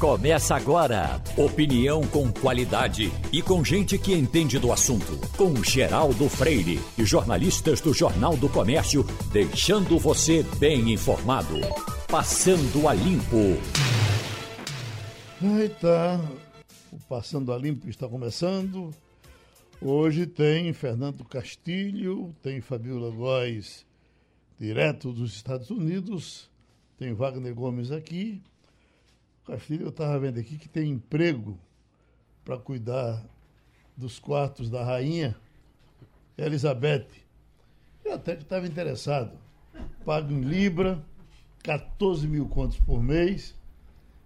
Começa agora. Opinião com qualidade e com gente que entende do assunto. Com Geraldo Freire e jornalistas do Jornal do Comércio, deixando você bem informado. Passando a Limpo. Eita, o Passando a Limpo está começando. Hoje tem Fernando Castilho, tem Fabiola Góes, direto dos Estados Unidos, tem Wagner Gomes aqui Castilho, eu estava vendo aqui que tem emprego para cuidar dos quartos da rainha Elizabeth. Eu até que estava interessado. Pago em Libra, 14 mil contos por mês.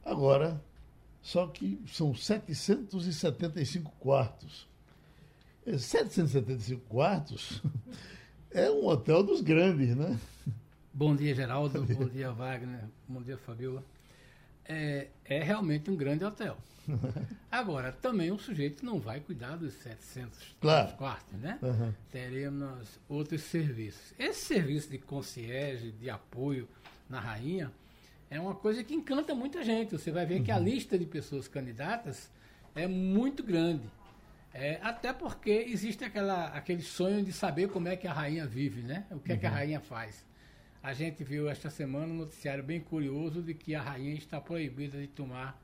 Agora, só que são 775 quartos. 775 quartos é um hotel dos grandes, né? Bom dia, Geraldo. Bom dia, Wagner. Bom dia, Fabiola é, é realmente um grande hotel. Agora, também o sujeito não vai cuidar dos 700 claro. quartos, né? Uhum. Teremos outros serviços. Esse serviço de concierge, de apoio na rainha, é uma coisa que encanta muita gente. Você vai ver uhum. que a uhum. lista de pessoas candidatas é muito grande. É, até porque existe aquela, aquele sonho de saber como é que a rainha vive, né? O que uhum. é que a uhum. rainha faz. A gente viu esta semana um noticiário bem curioso de que a rainha está proibida de tomar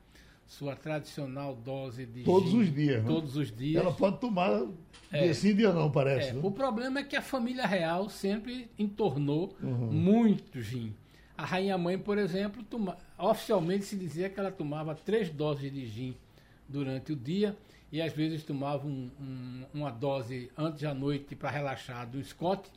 sua tradicional dose de todos gin, os dias. Né? Todos né? os dias. Ela pode tomar é, dia sim, dia não, parece. É, né? O problema é que a família real sempre entornou uhum. muito gin. A rainha mãe, por exemplo, toma, oficialmente se dizia que ela tomava três doses de gin durante o dia e às vezes tomava um, um, uma dose antes da noite para relaxar do Scott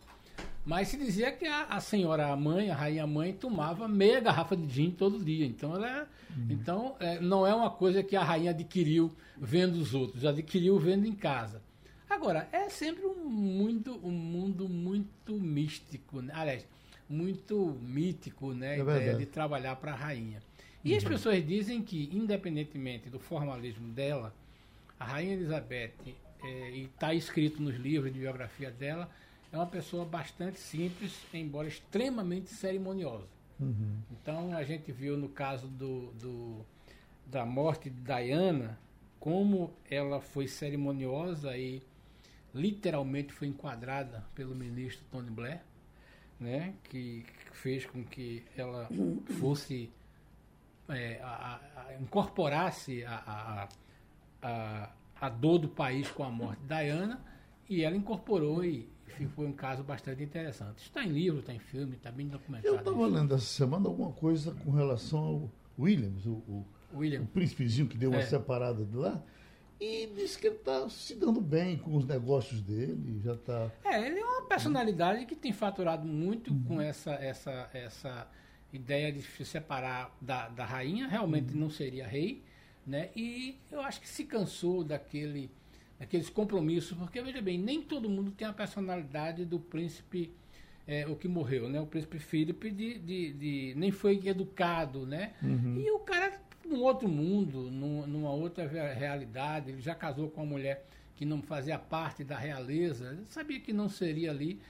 mas se dizia que a, a, senhora, a mãe, a rainha mãe, tomava meia garrafa de gin todo dia. Então, ela, é, uhum. então é, não é uma coisa que a rainha adquiriu vendo os outros, adquiriu vendo em casa. Agora, é sempre um mundo, um mundo muito místico, né? aliás, muito mítico, né? A ideia de trabalhar para a rainha. E uhum. as pessoas dizem que, independentemente do formalismo dela, a rainha Elizabeth, é, e está escrito nos livros de biografia dela, é uma pessoa bastante simples, embora extremamente cerimoniosa. Uhum. Então a gente viu no caso do, do, da morte de Diana, como ela foi cerimoniosa e literalmente foi enquadrada pelo ministro Tony Blair, né, que, fez com que ela fosse é, a, a, incorporasse a, a, a, dor do país com a morte de Diana e ela incorporou e foi um caso bastante interessante. Está em livro, está em filme, está bem documentado. Eu estava lendo essa semana alguma coisa com relação ao Williams, o, o, William. o príncipezinho que deu uma é. separada de lá. E disse que ele está se dando bem com os negócios dele, já está. É, ele é uma personalidade que tem faturado muito uhum. com essa, essa, essa ideia de se separar da, da rainha, realmente uhum. não seria rei, né? E eu acho que se cansou daquele aqueles compromissos, porque veja bem, nem todo mundo tem a personalidade do príncipe é, o que morreu, né? O príncipe Filipe de, de, de, nem foi educado, né? Uhum. E o cara num outro mundo, num, numa outra realidade, ele já casou com uma mulher que não fazia parte da realeza, sabia que não seria ali.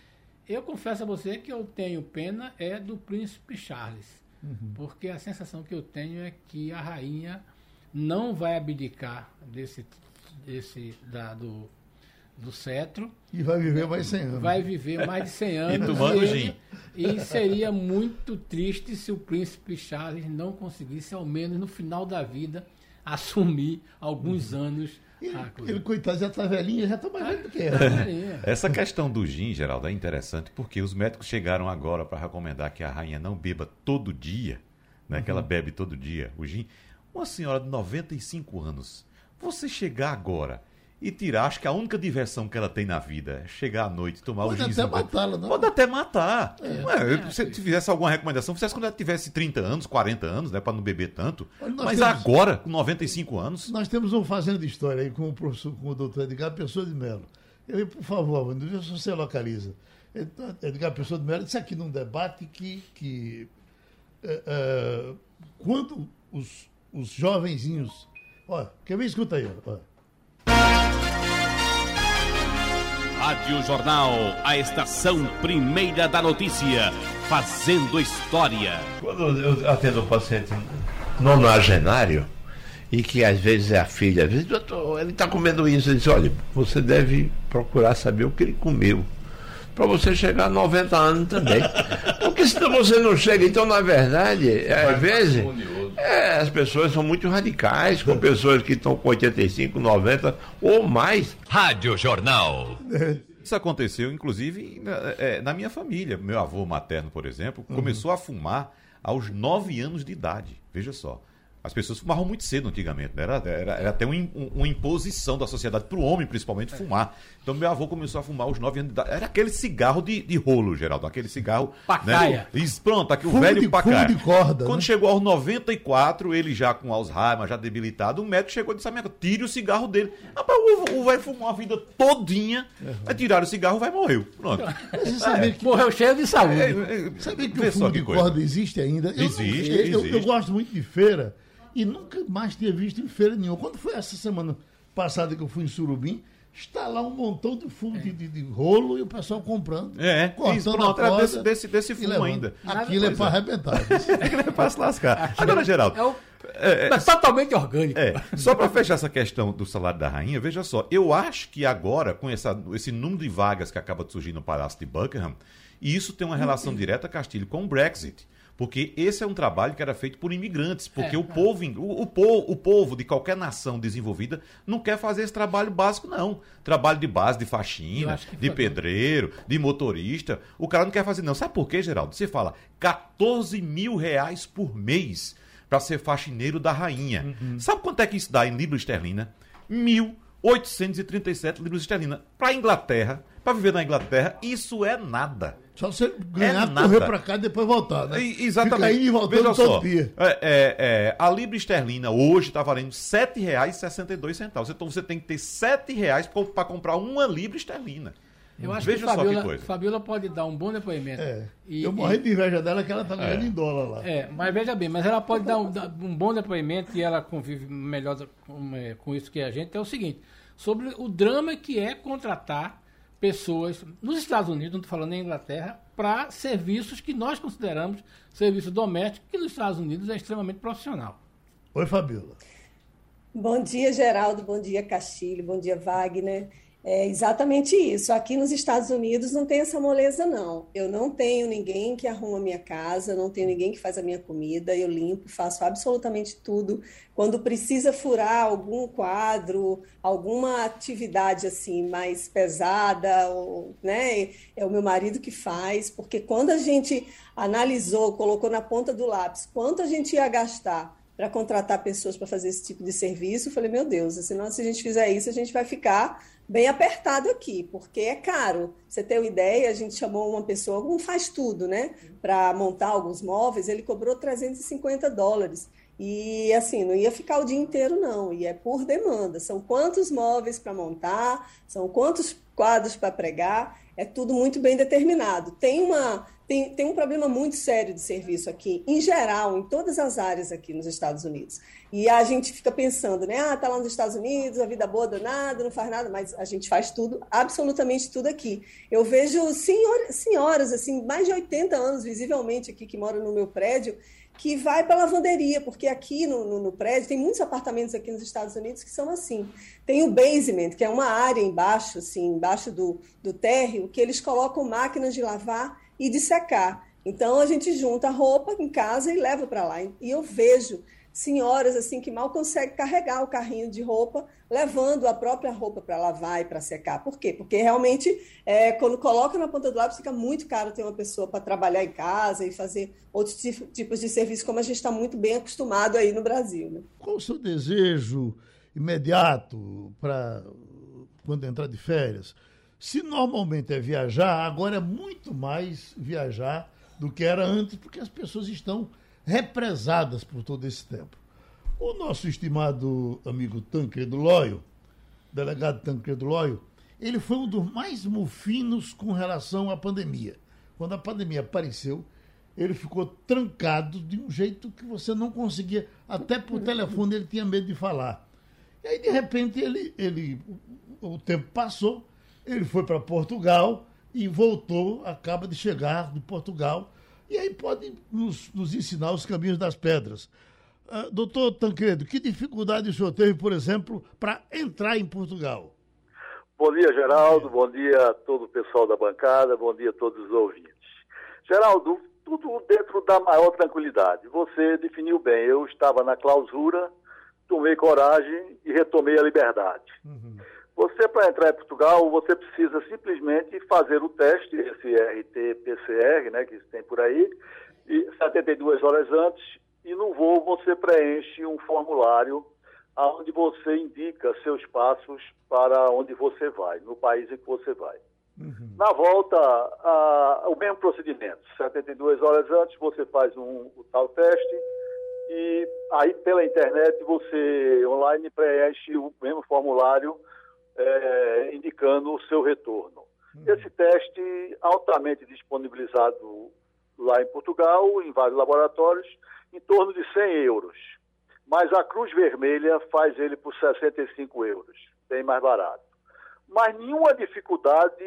Eu confesso a você que eu tenho pena é do príncipe Charles, uhum. porque a sensação que eu tenho é que a rainha não vai abdicar desse esse da, do, do cetro. E vai viver mais 100 anos. Vai viver mais de 100 anos. e tomando gin. E seria muito triste se o príncipe Charles não conseguisse, ao menos no final da vida, assumir alguns uhum. anos. Ele, ele, coitado, já está velhinho, já está mais velho do que ela. Essa questão do gin, Geraldo, é interessante porque os médicos chegaram agora para recomendar que a rainha não beba todo dia, né, uhum. que ela uhum. bebe todo dia o gin. Uma senhora de 95 anos você chegar agora e tirar, acho que a única diversão que ela tem na vida é chegar à noite, tomar Pode o. Pode até matá-la, não? Pode até matar. É, Ué, se fizesse alguma recomendação, fizesse quando ela tivesse 30 anos, 40 anos, né, para não beber tanto. Mas temos, agora, com 95 anos. Nós temos um fazendo história aí com o professor, com o doutor Edgar Pessoa de Mello. Eu, por favor, não se você localiza. Edgar Pessoa de Mello disse aqui num debate que, que é, é, quando os, os jovenzinhos Olha, quer ver? Escuta aí. Olha. Rádio Jornal, a estação primeira da notícia, fazendo história. Quando eu atendo o paciente nonagenário, e que às vezes é a filha, às vezes, doutor, ele está comendo isso, ele diz, olha, você deve procurar saber o que ele comeu. Para você chegar a 90 anos também. Porque senão você não chega. Então, na verdade, às vezes. É, as pessoas são muito radicais com pessoas que estão com 85, 90 ou mais. Rádio Jornal. Isso aconteceu, inclusive, na, é, na minha família. Meu avô materno, por exemplo, começou a fumar aos 9 anos de idade. Veja só. As pessoas fumavam muito cedo antigamente, né? era, era, era até uma, uma imposição da sociedade para o homem, principalmente, fumar. Então, meu avô começou a fumar aos 9 anos de idade. Era aquele cigarro de, de rolo, Geraldo, aquele cigarro. Pacaia. Né? Isso, pronto, aqui o Fumo velho de- pacaia. fumo de corda, Quando né? chegou aos 94, ele já com Alzheimer, já debilitado, o médico chegou e disse: "Amigo, tire o cigarro dele. Rapaz, o, o velho fumou a vida todinha, vai tirar o cigarro, vai morrer. Pronto. Você sabia que, Morreu cheio de saúde. É, é, sabia que vê o fumo que de coisa. corda existe ainda? Eu não- Existe, eu, eu- eu existe. gosto muito de feira e nunca mais tinha visto em feira nenhuma. Quando foi essa semana passada que eu fui em Surubim, está lá um montão de fumo de, de- de rolo e o pessoal comprando. É, cortando isso, a pronto, era corda desse, desse, desse fumo ainda. Aquilo é Pois para arrebentar. É para se lascar. Agora, Geraldo, É, o, mas totalmente orgânico. É, só para fechar essa questão do salário da rainha, veja só, eu acho que agora, com essa, esse número de vagas que acaba de surgir no Palácio de Buckingham, e isso tem uma relação direta, Castilho, com o Brexit. Porque esse é um trabalho que era feito por imigrantes, porque É, o, povo, o, o, povo, o povo de qualquer nação desenvolvida não quer fazer esse trabalho básico, não. Trabalho de base, de faxina, de foi- pedreiro, de motorista. O cara não quer fazer, não. Sabe por quê, Geraldo? Você fala 14 mil reais por mês para ser faxineiro da rainha. Sabe quanto é que isso dá em libra esterlina? 1.837 libras esterlina. Para a Inglaterra, para viver na Inglaterra, isso é nada. Só você ganhar, É nada. correr para cá e depois voltar. Né? E- Exatamente. Fica indo e voltando Veja todo só, dia. é, é, é, a libra esterlina hoje está valendo R$ 7,62. Então você tem que ter R$ 7,00 para comprar uma libra esterlina. Eu acho Veja que só que Fabiola, coisa. Fabiola pode dar um bom depoimento. É. E- eu morri de inveja dela que ela tá ganhando em dólar lá. É, mas veja bem, mas ela pode dar um, um bom depoimento e ela convive melhor com, é, com isso que a gente. É o seguinte, sobre o drama que é contratar pessoas nos Estados Unidos, não estou falando nem Inglaterra, para serviços que nós consideramos serviço doméstico, que nos Estados Unidos é extremamente profissional. Oi, Fabiola. Bom dia, Geraldo. Bom dia, Castilho. Bom dia, Wagner. É exatamente isso. Aqui nos Estados Unidos não tem essa moleza, não. Eu não tenho ninguém que arruma a minha casa, não tenho ninguém que faz a minha comida. Eu limpo, faço absolutamente tudo. Quando precisa furar algum quadro, alguma atividade assim mais pesada, ou, né, é o meu marido que faz, porque quando a gente analisou, colocou na ponta do lápis quanto a gente ia gastar para contratar pessoas para fazer esse tipo de serviço, eu falei, meu Deus, senão se a gente fizer isso, a gente vai ficar bem apertado aqui, porque é caro. Você tem uma ideia, a gente chamou uma pessoa, um faz tudo, né, para montar alguns móveis, ele cobrou 350 dólares. E assim, não ia ficar o dia inteiro, não, e é por demanda. São quantos móveis para montar, são quantos quadros para pregar, é tudo muito bem determinado. Tem uma tem, tem um problema muito sério de serviço aqui, em geral, em todas as áreas aqui nos Estados Unidos. E a gente fica pensando, né? Ah, tá lá nos Estados Unidos, a vida boa danada, não faz nada, mas a gente faz tudo, absolutamente tudo aqui. Eu vejo senhor, senhoras, assim, mais de 80 anos, visivelmente aqui, que moram no meu prédio, que vai para a lavanderia, porque aqui no, no, no, prédio tem muitos apartamentos aqui nos Estados Unidos que são assim. Tem o basement, que é uma área embaixo, assim, embaixo do, do térreo, que eles colocam máquinas de lavar e de secar. Então a gente junta a roupa em casa e leva para lá. E eu vejo senhoras assim que mal conseguem carregar o carrinho de roupa, levando a própria roupa para lavar e para secar. Por quê? Porque realmente, é, quando coloca na ponta do lápis, fica muito caro ter uma pessoa para trabalhar em casa e fazer outros tipos de serviço, como a gente está muito bem acostumado aí no Brasil. Né? Qual o seu desejo imediato para quando entrar de férias? Se normalmente é viajar, agora é muito mais viajar do que era antes, porque as pessoas estão represadas por todo esse tempo. O nosso estimado amigo Tancredo Lóio, delegado Tancredo Lóio, ele foi um dos mais mufinos com relação à pandemia. Quando a pandemia apareceu, ele ficou trancado de um jeito que você não conseguia, até por telefone ele tinha medo de falar. E aí, de repente, ele, ele o tempo passou, ele foi para Portugal e voltou, acaba de chegar de Portugal, e aí pode nos, nos ensinar os caminhos das pedras. Uh, doutor Tancredo, que dificuldade o senhor teve, por exemplo, para entrar em Portugal? Bom dia, Geraldo. Bom dia a todo o pessoal da bancada. Bom dia a todos os ouvintes. Geraldo, tudo dentro da maior tranquilidade. Você definiu bem. Eu estava na clausura, tomei coragem e retomei a liberdade. Uhum. Você, para entrar em Portugal, você precisa simplesmente fazer o teste, esse RT-PCR, né, que tem por aí, e 72 horas antes, e no voo você preenche um formulário onde você indica seus passos para onde você vai, no país em que você vai. Uhum. Na volta, a, o mesmo procedimento. 72 horas antes você faz um, o tal teste e aí pela internet você online preenche o mesmo formulário é, indicando o seu retorno. Uhum. Esse teste altamente disponibilizado lá em Portugal, em vários laboratórios, em torno de 100 euros. Mas a Cruz Vermelha faz ele por 65 euros, bem mais barato. Mas nenhuma dificuldade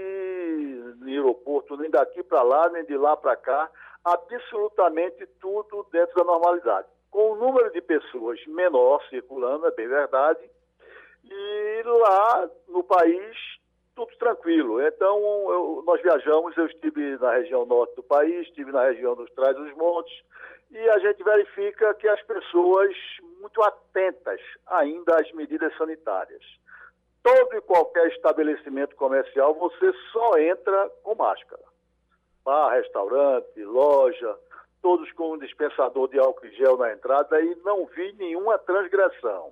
no aeroporto, nem daqui para lá, nem de lá para cá, absolutamente tudo dentro da normalidade. Com o número de pessoas menor circulando, é bem verdade, e lá no país tudo tranquilo. Então, eu, nós viajamos, eu estive na região norte do país, estive na região dos Trás dos Montes, e a gente verifica que as pessoas muito atentas ainda às medidas sanitárias. Todo e qualquer estabelecimento comercial, você só entra com máscara. Bar, restaurante, loja, todos com um dispensador de álcool e gel na entrada e não vi nenhuma transgressão.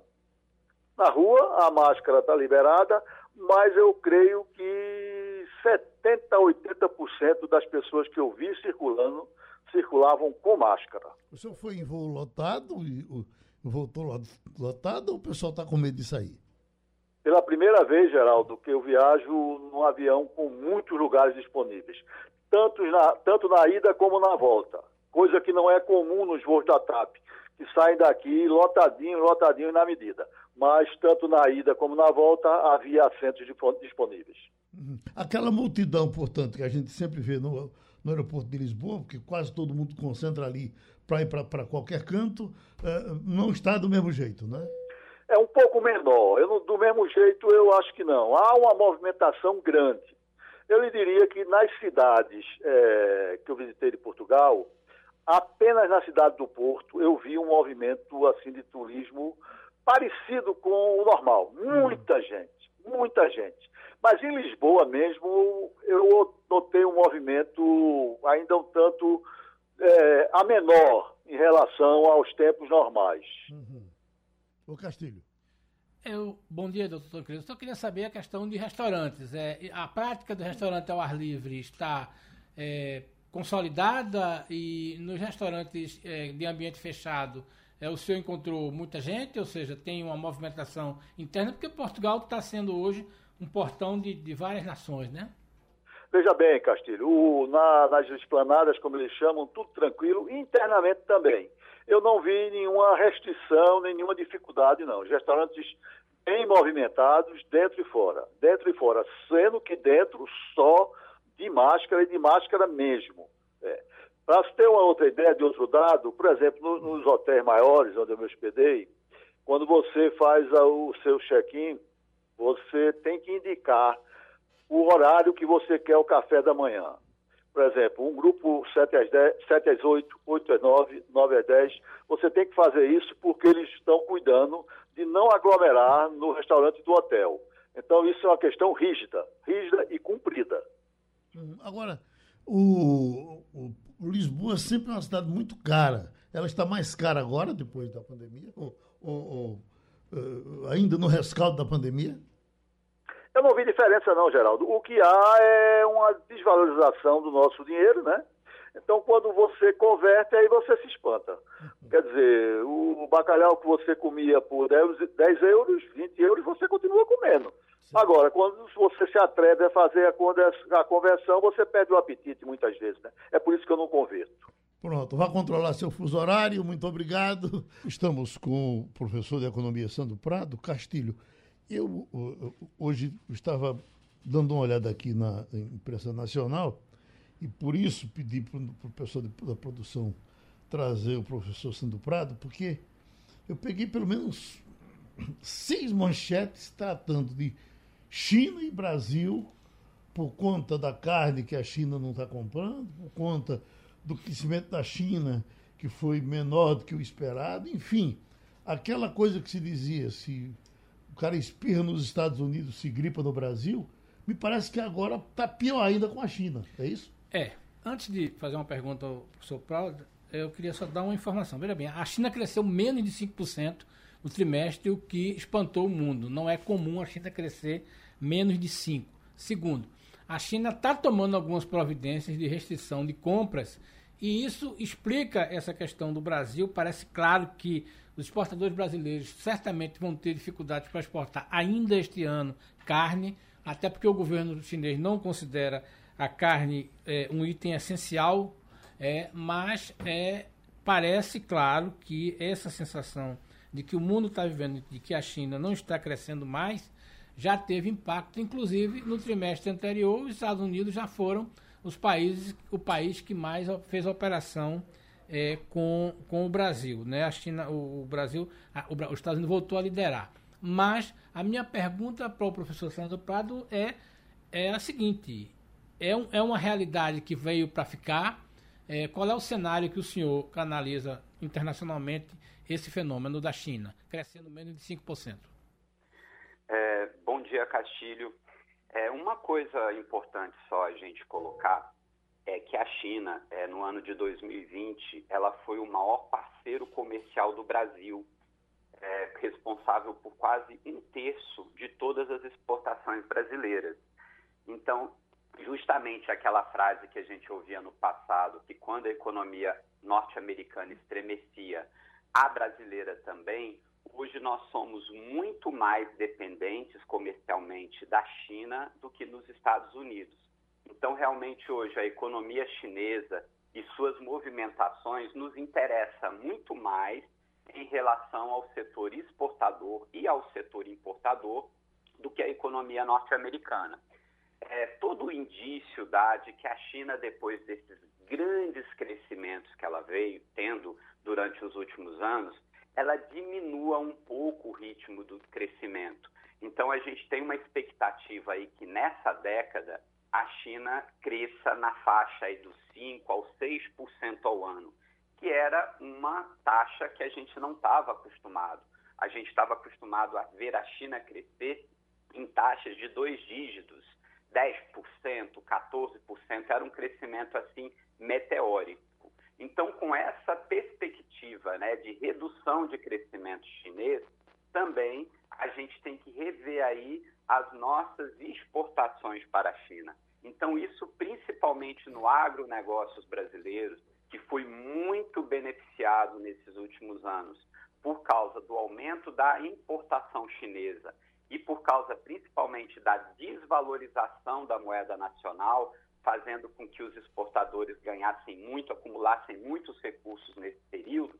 Na rua, a máscara está liberada, mas eu creio que 70% a 80% das pessoas que eu vi circulando circulavam com máscara. O senhor foi em voo lotado e voltou lotado ou o pessoal está com medo de sair? Pela primeira vez, Geraldo, que eu viajo num avião com muitos lugares disponíveis, tanto na, tanto na ida como na volta, coisa que não é comum nos voos da TAP, que saem daqui lotadinho, lotadinho na medida. Mas tanto na ida como na volta havia assentos disponíveis. Uhum. Aquela multidão, portanto, que a gente sempre vê no, no aeroporto de Lisboa, porque quase todo mundo concentra ali para ir para qualquer canto, uh, não está do mesmo jeito, né? É um pouco menor. Eu, do mesmo jeito, eu acho que não. Há uma movimentação grande. Eu lhe diria que nas cidades é, que eu visitei de Portugal, apenas na cidade do Porto eu vi um movimento assim de turismo parecido com o normal. Muita hum. gente, muita gente. Mas em Lisboa mesmo, eu notei um movimento ainda um tanto é, a menor em relação aos tempos normais. Uhum. O Castilho. Eu, bom dia, doutor Cris. Só queria saber a questão de restaurantes. É, a prática do restaurante ao ar livre está é, consolidada e nos restaurantes é, de ambiente fechado é, o senhor encontrou muita gente, ou seja, tem uma movimentação interna, porque Portugal está sendo hoje um portão de, de várias nações, né? Veja bem, Castilho, o, na, nas esplanadas, como eles chamam, tudo tranquilo, internamente também. Eu não vi nenhuma restrição, nenhuma dificuldade, não. Os restaurantes bem movimentados, dentro e fora. Dentro e fora, sendo que dentro só de máscara e de máscara mesmo. Para você ter uma outra ideia de outro dado, por exemplo, no, nos hotéis maiores, onde eu me hospedei, quando você faz o seu check-in, você tem que indicar o horário que você quer o café da manhã. Por exemplo, um grupo 7 às, 10, 7 às 8, 8 às 9, 9 às 10, você tem que fazer isso porque eles estão cuidando de não aglomerar no restaurante do hotel. Então, isso é uma questão rígida, rígida e cumprida. Uhum. Agora, o, o Lisboa sempre é uma cidade muito cara. Ela está mais cara agora, depois da pandemia? Ou, ou, ou uh, ainda no rescaldo da pandemia? Eu não vi diferença não, Geraldo. O que há é uma desvalorização do nosso dinheiro, né? Então, quando você converte, aí você se espanta. Quer dizer, o bacalhau que você comia por 10, 10 euros, 20 euros, você continua comendo. Sim. Agora, quando você se atreve a fazer a conversão, você perde o apetite muitas vezes, né? É por isso que eu não converto. Pronto, vá controlar seu fuso horário, muito obrigado. Estamos com o professor de Economia Sandro Prado, Castilho. Eu hoje estava dando uma olhada aqui na imprensa nacional e por isso pedi para o pessoal da produção trazer o professor Sandro Prado, porque eu peguei pelo menos seis manchetes tratando de China e Brasil por conta da carne que a China não está comprando, por conta do crescimento da China que foi menor do que o esperado, enfim, aquela coisa que se dizia, se o cara espirra nos Estados Unidos, se gripa no Brasil, me parece que agora está pior ainda com a China, é isso? É. Antes de fazer uma pergunta ao professor Prado, eu queria só dar uma informação. Veja bem, a China cresceu menos de 5% no trimestre, o que espantou o mundo. Não é comum a China crescer menos de 5%. Segundo, a China está tomando algumas providências de restrição de compras e isso explica essa questão do Brasil. Parece claro que os exportadores brasileiros certamente vão ter dificuldades para exportar ainda este ano carne, até porque o governo chinês não considera a carne é um item essencial, é, mas é, parece claro que essa sensação de que o mundo está vivendo, de que a China não está crescendo mais, já teve impacto, inclusive no trimestre anterior, os Estados Unidos já foram os países, o país que mais fez operação é, com, com o Brasil, né? A China, o, o Brasil, a, o, os Estados Unidos voltou a liderar. Mas a minha pergunta para o professor Sandro Prado é, é a seguinte: é, um, é uma realidade que veio para ficar? É, qual é o cenário que o senhor canaliza internacionalmente esse fenômeno da China, crescendo menos de 5%? É, bom dia, Castilho. É, uma coisa importante só a gente colocar é que a China, é, no ano de 2020, ela foi o maior parceiro comercial do Brasil, é, responsável por quase um terço de todas as exportações brasileiras. Então, justamente aquela frase que a gente ouvia no passado, que quando a economia norte-americana estremecia, a brasileira também, hoje nós somos muito mais dependentes comercialmente da China do que nos Estados Unidos. Então, realmente, hoje, a economia chinesa e suas movimentações nos interessa muito mais em relação ao setor exportador e ao setor importador do que a economia norte-americana é, todo o indício dá de que a China, depois desses grandes crescimentos que ela veio tendo durante os últimos anos, ela diminua um pouco o ritmo do crescimento. Então, a gente tem uma expectativa aí que nessa década a China cresça na faixa aí dos 5% ao 6% ao ano, que era uma taxa que a gente não estava acostumado. A gente estava acostumado a ver a China crescer em taxas de dois dígitos 10%, 14%, era um crescimento assim meteórico. Então, com essa perspectiva né, de redução de crescimento chinês, também a gente tem que rever aí as nossas exportações para a China. Então, isso principalmente no agronegócios brasileiros, que foi muito beneficiado nesses últimos anos por causa do aumento da importação chinesa e por causa principalmente da desvalorização da moeda nacional, fazendo com que os exportadores ganhassem muito, acumulassem muitos recursos nesse período.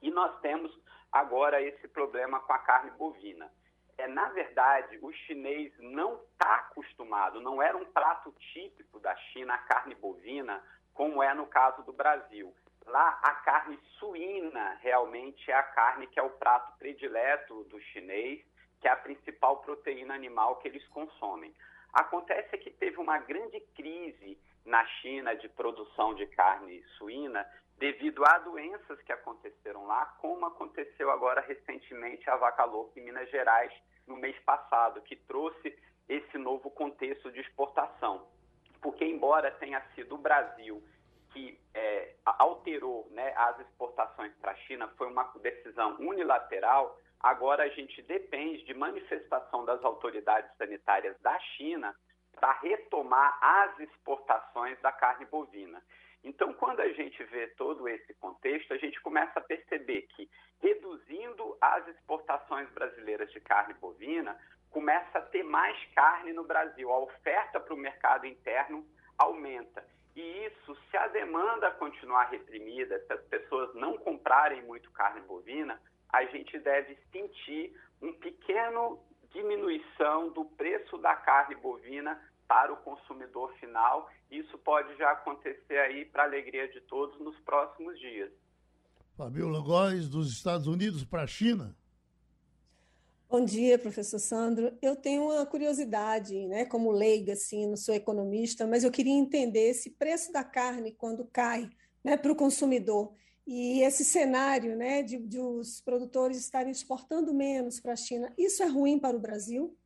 E nós temos agora esse problema com a carne bovina. É, na verdade, o chinês não está acostumado, não era um prato típico da China a carne bovina, como é no caso do Brasil. Lá, a carne suína realmente é a carne que é o prato predileto do chinês que é a principal proteína animal que eles consomem. Acontece que teve uma grande crise na China de produção de carne suína devido a doenças que aconteceram lá, como aconteceu agora recentemente a vaca louca em Minas Gerais no mês passado, que trouxe esse novo contexto de exportação. Porque, embora tenha sido o Brasil que é, alterou né, as exportações para a China, foi uma decisão unilateral, Agora a gente depende de manifestação das autoridades sanitárias da China para retomar as exportações da carne bovina. Então, quando a gente vê todo esse contexto, a gente começa a perceber que, reduzindo as exportações brasileiras de carne bovina, começa a ter mais carne no Brasil. A oferta para o mercado interno aumenta. E isso, se a demanda continuar reprimida, se as pessoas não comprarem muito carne bovina, a gente deve sentir um pequeno diminuição do preço da carne bovina para o consumidor final. Isso pode já acontecer aí para a alegria de todos nos próximos dias. Fabiola Góes, dos Estados Unidos para a China. Bom dia, professor Sandro. Eu tenho uma curiosidade, né, como leiga, assim, não sou economista, mas eu queria entender esse preço da carne quando cai, né, para o consumidor. E esse cenário, né, de, de os produtores estarem exportando menos para a China, isso é ruim para o Brasil?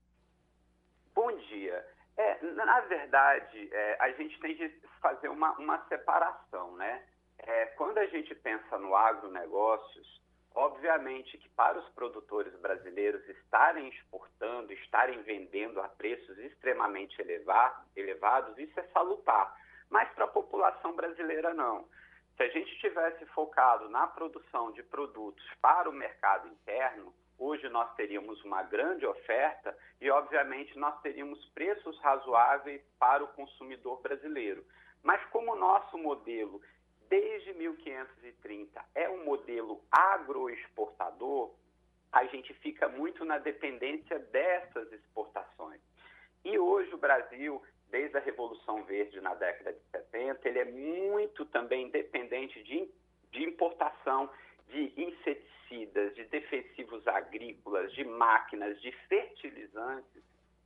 Bom dia. É, na verdade, é, a gente tem de fazer uma, uma separação, né? É, quando a gente pensa no agronegócios, obviamente que para os produtores brasileiros estarem exportando, estarem vendendo a preços extremamente elevar, elevados, isso é salutar. Mas para a população brasileira, não. Se a gente tivesse focado na produção de produtos para o mercado interno, hoje nós teríamos uma grande oferta e, obviamente, nós teríamos preços razoáveis para o consumidor brasileiro. Mas como o nosso modelo desde 1530 é um modelo agroexportador, a gente fica muito na dependência dessas exportações. E hoje o Brasil, desde a Revolução Verde na década de 70, ele é muito também dependente de, de importação de inseticidas, de defensivos agrícolas, de máquinas, de fertilizantes,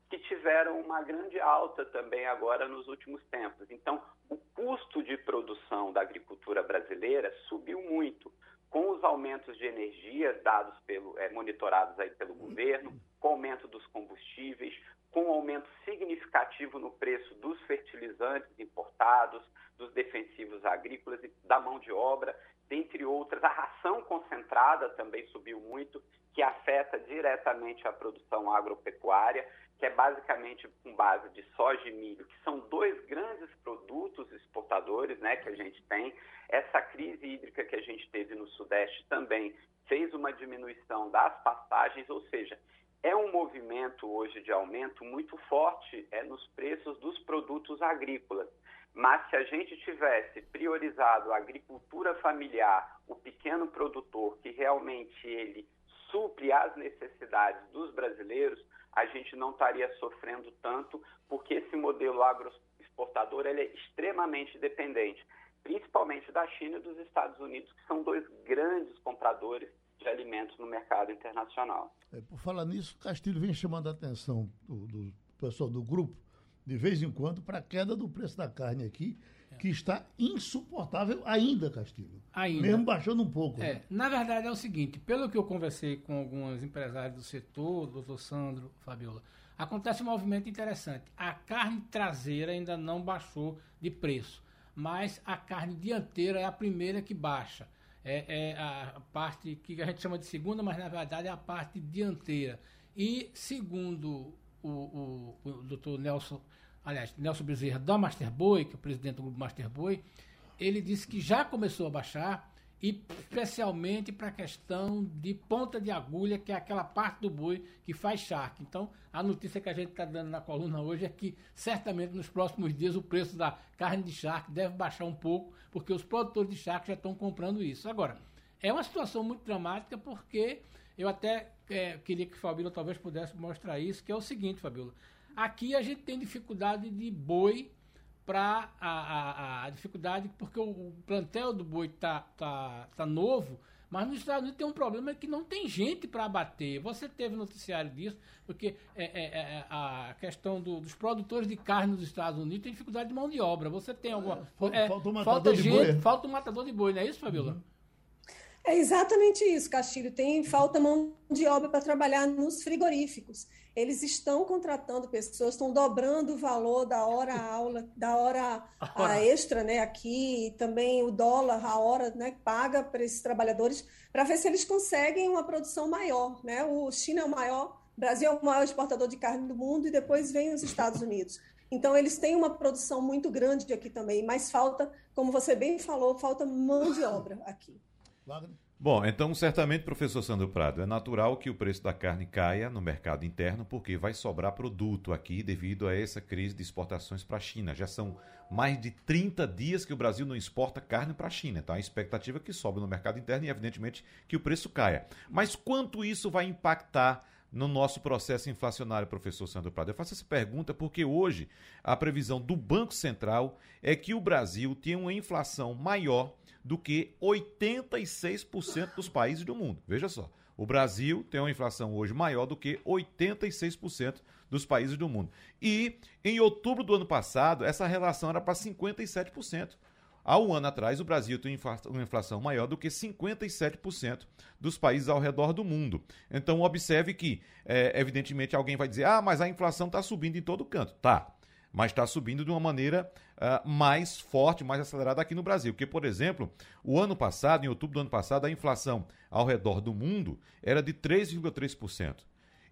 que tiveram uma grande alta também agora nos últimos tempos. Então, o custo de produção da agricultura brasileira subiu muito, com os aumentos de energia dados pelo, é, monitorados aí pelo governo, com o aumento dos combustíveis, com um aumento significativo no preço dos fertilizantes importados, dos defensivos agrícolas e da mão de obra, dentre outras. A ração concentrada também subiu muito, que afeta diretamente a produção agropecuária que é basicamente com base de soja e milho, que são dois grandes produtos exportadores né, que a gente tem. Essa crise hídrica que a gente teve no Sudeste também fez uma diminuição das pastagens, ou seja, é um movimento hoje de aumento muito forte é, nos preços dos produtos agrícolas. Mas se a gente tivesse priorizado a agricultura familiar, o pequeno produtor, que realmente ele supre as necessidades dos brasileiros, a gente não estaria sofrendo tanto, porque esse modelo agroexportador ele é extremamente dependente, principalmente da China e dos Estados Unidos, que são dois grandes compradores de alimentos no mercado internacional. É, por falar nisso, Castilho vem chamando a atenção do, do pessoal do grupo, de vez em quando, para a queda do preço da carne aqui, que está insuportável ainda, Castilho. Ainda. Mesmo baixando um pouco. É, né? Na verdade é o seguinte, pelo que eu conversei com alguns empresários do setor, doutor Sandro, Fabiola, acontece um movimento interessante. A carne traseira ainda não baixou de preço, mas a carne dianteira é a primeira que baixa. É, é a parte que a gente chama de segunda, mas na verdade é a parte dianteira. E segundo o, o, o doutor Nelson aliás, Nelson Bezerra da Masterboy, que é o presidente do grupo Masterboy, ele disse que já começou a baixar, e especialmente para a questão de ponta de agulha, que é aquela parte do boi que faz charque. Então, a notícia que a gente está dando na coluna hoje é que certamente nos próximos dias o preço da carne de charque deve baixar um pouco, porque os produtores de charque já estão comprando isso. Agora, é uma situação muito dramática porque eu até é, queria que Fabíola talvez pudesse mostrar isso, que é o seguinte, Fabíola. Aqui a gente tem dificuldade de boi para a, a, a, dificuldade, porque o, plantel do boi tá, tá, tá novo, mas nos Estados Unidos tem um problema que não tem gente para abater. Você teve noticiário disso, porque é, é, é, é a questão do, dos produtores de carne nos Estados Unidos tem dificuldade de mão de obra. Você tem alguma. É, falta, um matador falta de gente, boi. falta um matador de boi, não é isso, Fabiola? Uhum. É exatamente isso, Castilho. Tem falta mão de obra para trabalhar nos frigoríficos. Eles estão contratando pessoas, estão dobrando o valor da hora aula, da hora, extra, né? Aqui também o dólar, a hora, né? Paga para esses trabalhadores para ver se eles conseguem uma produção maior, né? O China é o maior, o Brasil é o maior exportador de carne do mundo e depois vem os Estados Unidos. Então, eles têm uma produção muito grande aqui também, mas falta, como você bem falou, falta mão de obra aqui. Wagner? Bom, então certamente, professor Sandro Prado, é natural que o preço da carne caia no mercado interno, porque vai sobrar produto aqui devido a essa crise de exportações para a China. Já são mais de 30 dias que o Brasil não exporta carne para a China. Então a expectativa é que sobe no mercado interno e, evidentemente, que o preço caia. Mas quanto isso vai impactar no nosso processo inflacionário, professor Sandro Prado? Eu faço essa pergunta porque hoje a previsão do Banco Central é que o Brasil tenha uma inflação maior do que 86% dos países do mundo. Veja só, o Brasil tem uma inflação hoje maior do que 86% dos países do mundo. E em outubro do ano passado, essa relação era para 57%. Há um ano atrás, o Brasil tem uma inflação maior do que 57% dos países ao redor do mundo. Então, observe que, é, evidentemente, alguém vai dizer: ah, mas a inflação está subindo em todo canto. Tá mas está subindo de uma maneira uh, mais forte, mais acelerada aqui no Brasil. Porque, por exemplo, o ano passado, em outubro do ano passado, a inflação ao redor do mundo era de 3,3%.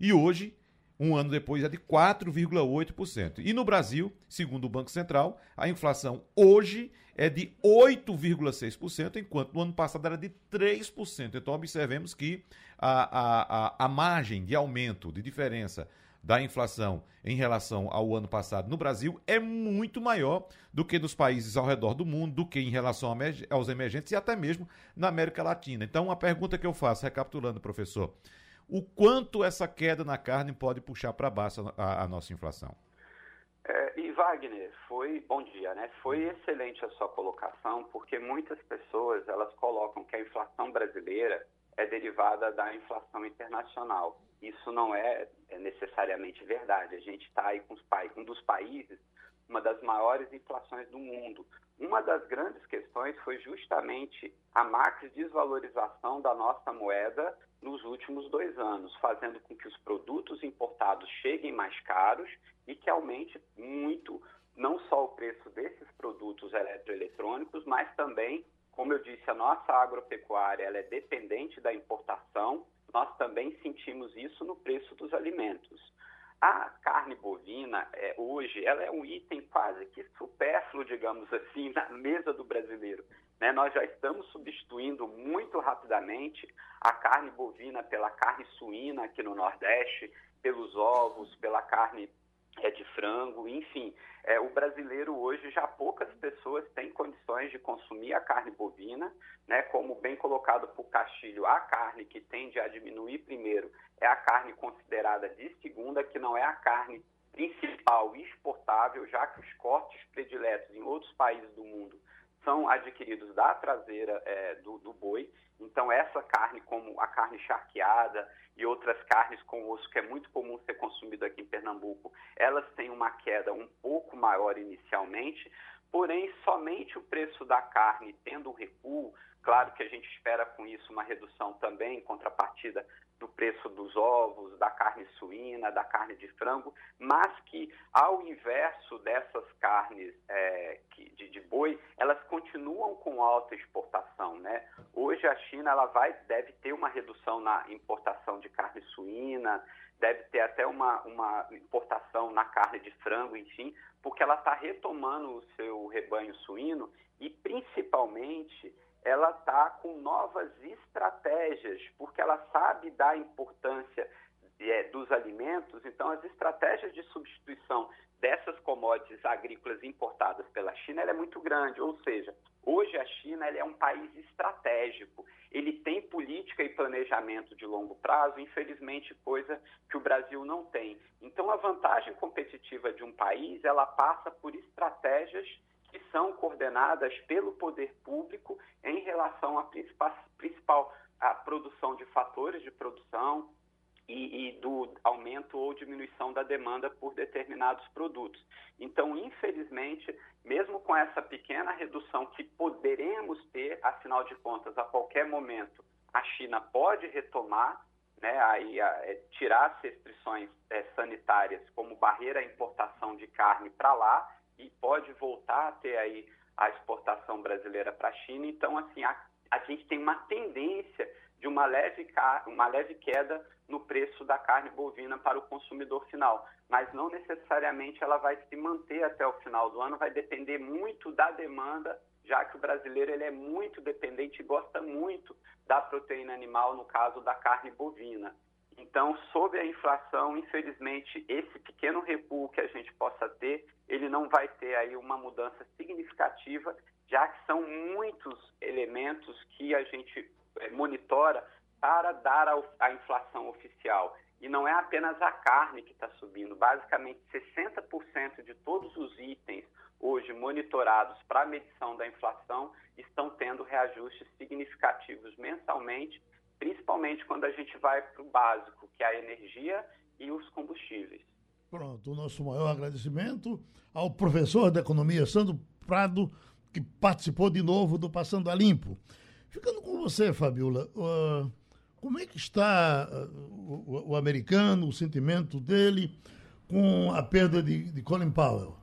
E hoje, um ano depois, é de 4,8%. E no Brasil, segundo o Banco Central, a inflação hoje é de 8,6%, enquanto no ano passado era de 3%. Então, observemos que a, a, a, a margem de aumento, de diferença da inflação em relação ao ano passado no Brasil é muito maior do que nos países ao redor do mundo, do que em relação aos emergentes e até mesmo na América Latina. Então, a pergunta que eu faço, recapitulando, professor, o quanto essa queda na carne pode puxar para baixo a, a, nossa inflação? É, e Wagner, foi bom dia, né? Foi excelente a sua colocação, porque muitas pessoas elas colocam que a inflação brasileira é derivada da inflação internacional. Isso não é, é necessariamente verdade. A gente está aí com os um dos países, uma das maiores inflações do mundo. Uma das grandes questões foi justamente a macro desvalorização da nossa moeda nos últimos dois anos, fazendo com que os produtos importados cheguem mais caros e que aumente muito não só o preço desses produtos eletroeletrônicos, mas também como eu disse, a nossa agropecuária ela é dependente da importação, nós também sentimos isso no preço dos alimentos. A carne bovina, é, hoje, ela é um item quase que supérfluo, digamos assim, na mesa do brasileiro. Né? Nós já estamos substituindo muito rapidamente a carne bovina pela carne suína aqui no Nordeste, pelos ovos, pela carne é de frango, enfim. É, o brasileiro hoje já poucas pessoas têm condições de consumir a carne bovina, né? Como bem colocado por Castilho, a carne que tende a diminuir primeiro é a carne considerada de segunda, que não é a carne principal exportável, já que os cortes prediletos em outros países do mundo são adquiridos da traseira é, do, do, boi. Então, essa carne, como a carne charqueada e outras carnes com osso, que é muito comum ser consumido aqui em Pernambuco, elas têm uma queda um pouco maior inicialmente, porém, somente o preço da carne tendo recuo, claro que a gente espera com isso uma redução também em contrapartida do preço dos ovos, da carne suína, da carne de frango, mas que, ao inverso dessas carnes é, de, de, boi, elas continuam com alta exportação. Né? Hoje a China ela vai, deve ter uma redução na importação de carne suína, deve ter até uma, uma importação na carne de frango, enfim, porque ela está retomando o seu rebanho suíno e, principalmente, ela está com novas estratégias, porque ela sabe da importância é, dos alimentos, então as estratégias de substituição dessas commodities agrícolas importadas pela China é muito grande, ou seja, hoje a China é um país estratégico, ele tem política e planejamento de longo prazo, infelizmente coisa que o Brasil não tem. Então a vantagem competitiva de um país, ela passa por estratégias que são coordenadas pelo poder público em relação à principal, a produção de fatores de produção e, e, do aumento ou diminuição da demanda por determinados produtos. Então, infelizmente, mesmo com essa pequena redução que poderemos ter, afinal de contas, a qualquer momento, a China pode retomar né, aí, é, tirar as restrições é, sanitárias como barreira à importação de carne para lá e pode voltar a ter aí a exportação brasileira para a China. Então, assim, a, a gente tem uma tendência de uma leve, uma leve queda no preço da carne bovina para o consumidor final, mas não necessariamente ela vai se manter até o final do ano, vai depender muito da demanda, já que o brasileiro ele é muito dependente e gosta muito da proteína animal, no caso da carne bovina. Então, sob a inflação, infelizmente, esse pequeno recuo que a gente possa ter, ele não vai ter aí uma mudança significativa, já que são muitos elementos que a gente eh, monitora para dar a, inflação oficial. E não é apenas a carne que está subindo, basicamente 60% de todos os itens hoje monitorados para a medição da inflação estão tendo reajustes significativos mensalmente, principalmente quando a gente vai para o básico, que é a energia e os combustíveis. Pronto, o nosso maior agradecimento ao professor da economia Sandro Prado, que participou de novo do Passando a Limpo. Ficando com você, Fabiola, uh, como é que está uh, o, o, americano, o sentimento dele com a perda de, de Colin Powell?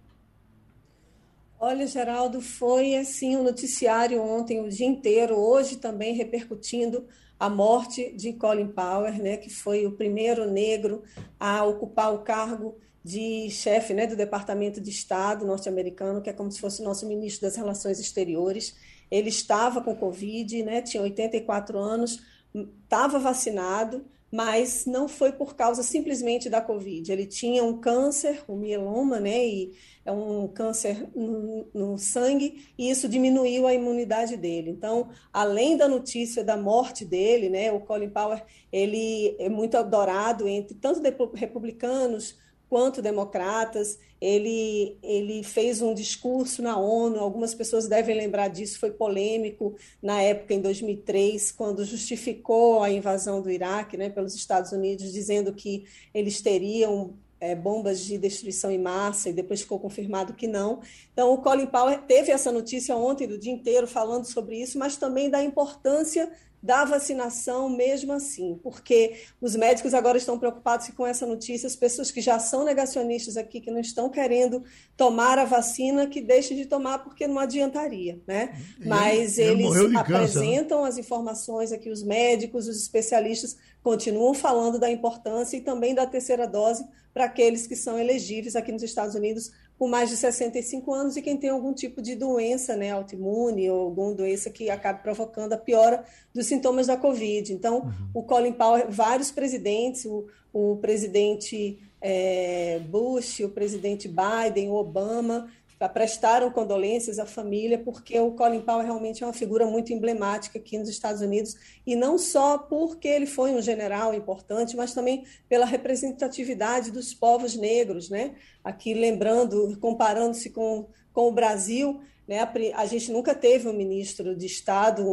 Olha, Geraldo, foi assim o um noticiário ontem o dia inteiro, hoje também repercutindo a morte de Colin Powell, né, que foi o primeiro negro a ocupar o cargo de chefe né, do Departamento de Estado norte-americano, que é como se fosse o nosso ministro das Relações Exteriores. Ele estava com Covid, né, tinha 84 anos, estava vacinado, mas não foi por causa simplesmente da Covid. Ele tinha um câncer, um mieloma, né? E é um câncer no, no, sangue, e isso diminuiu a imunidade dele. Então, além da notícia da morte dele, né? O Colin Powell, ele é muito adorado entre tanto republicanos quanto democratas. Ele, ele fez um discurso na ONU, algumas pessoas devem lembrar disso, foi polêmico na época, em 2003, quando justificou a invasão do Iraque né, pelos Estados Unidos, dizendo que eles teriam é, bombas de destruição em massa, e depois ficou confirmado que não. Então, o Colin Powell teve essa notícia ontem, do dia inteiro, falando sobre isso, mas também da importância da vacinação mesmo assim, porque os médicos agora estão preocupados com essa notícia, as pessoas que já são negacionistas aqui, que não estão querendo tomar a vacina, que deixem de tomar porque não adiantaria, né? Mas ele, eles né? apresentam câncer, as informações aqui, os médicos, os especialistas continuam falando da importância e também da terceira dose para aqueles que são elegíveis aqui nos Estados Unidos com mais de 65 anos e quem tem algum tipo de doença, né, autoimune ou alguma doença que acabe provocando a piora dos sintomas da Covid. Então, uhum. o Colin Powell, vários presidentes, o, o presidente é, Bush, o presidente Biden, o Obama, prestaram condolências à família, porque o Colin Powell realmente é uma figura muito emblemática aqui nos Estados Unidos, e não só porque ele foi um general importante, mas também pela representatividade dos povos negros, né? Aqui lembrando, comparando-se com, com o Brasil, né? A, a gente nunca teve um ministro de Estado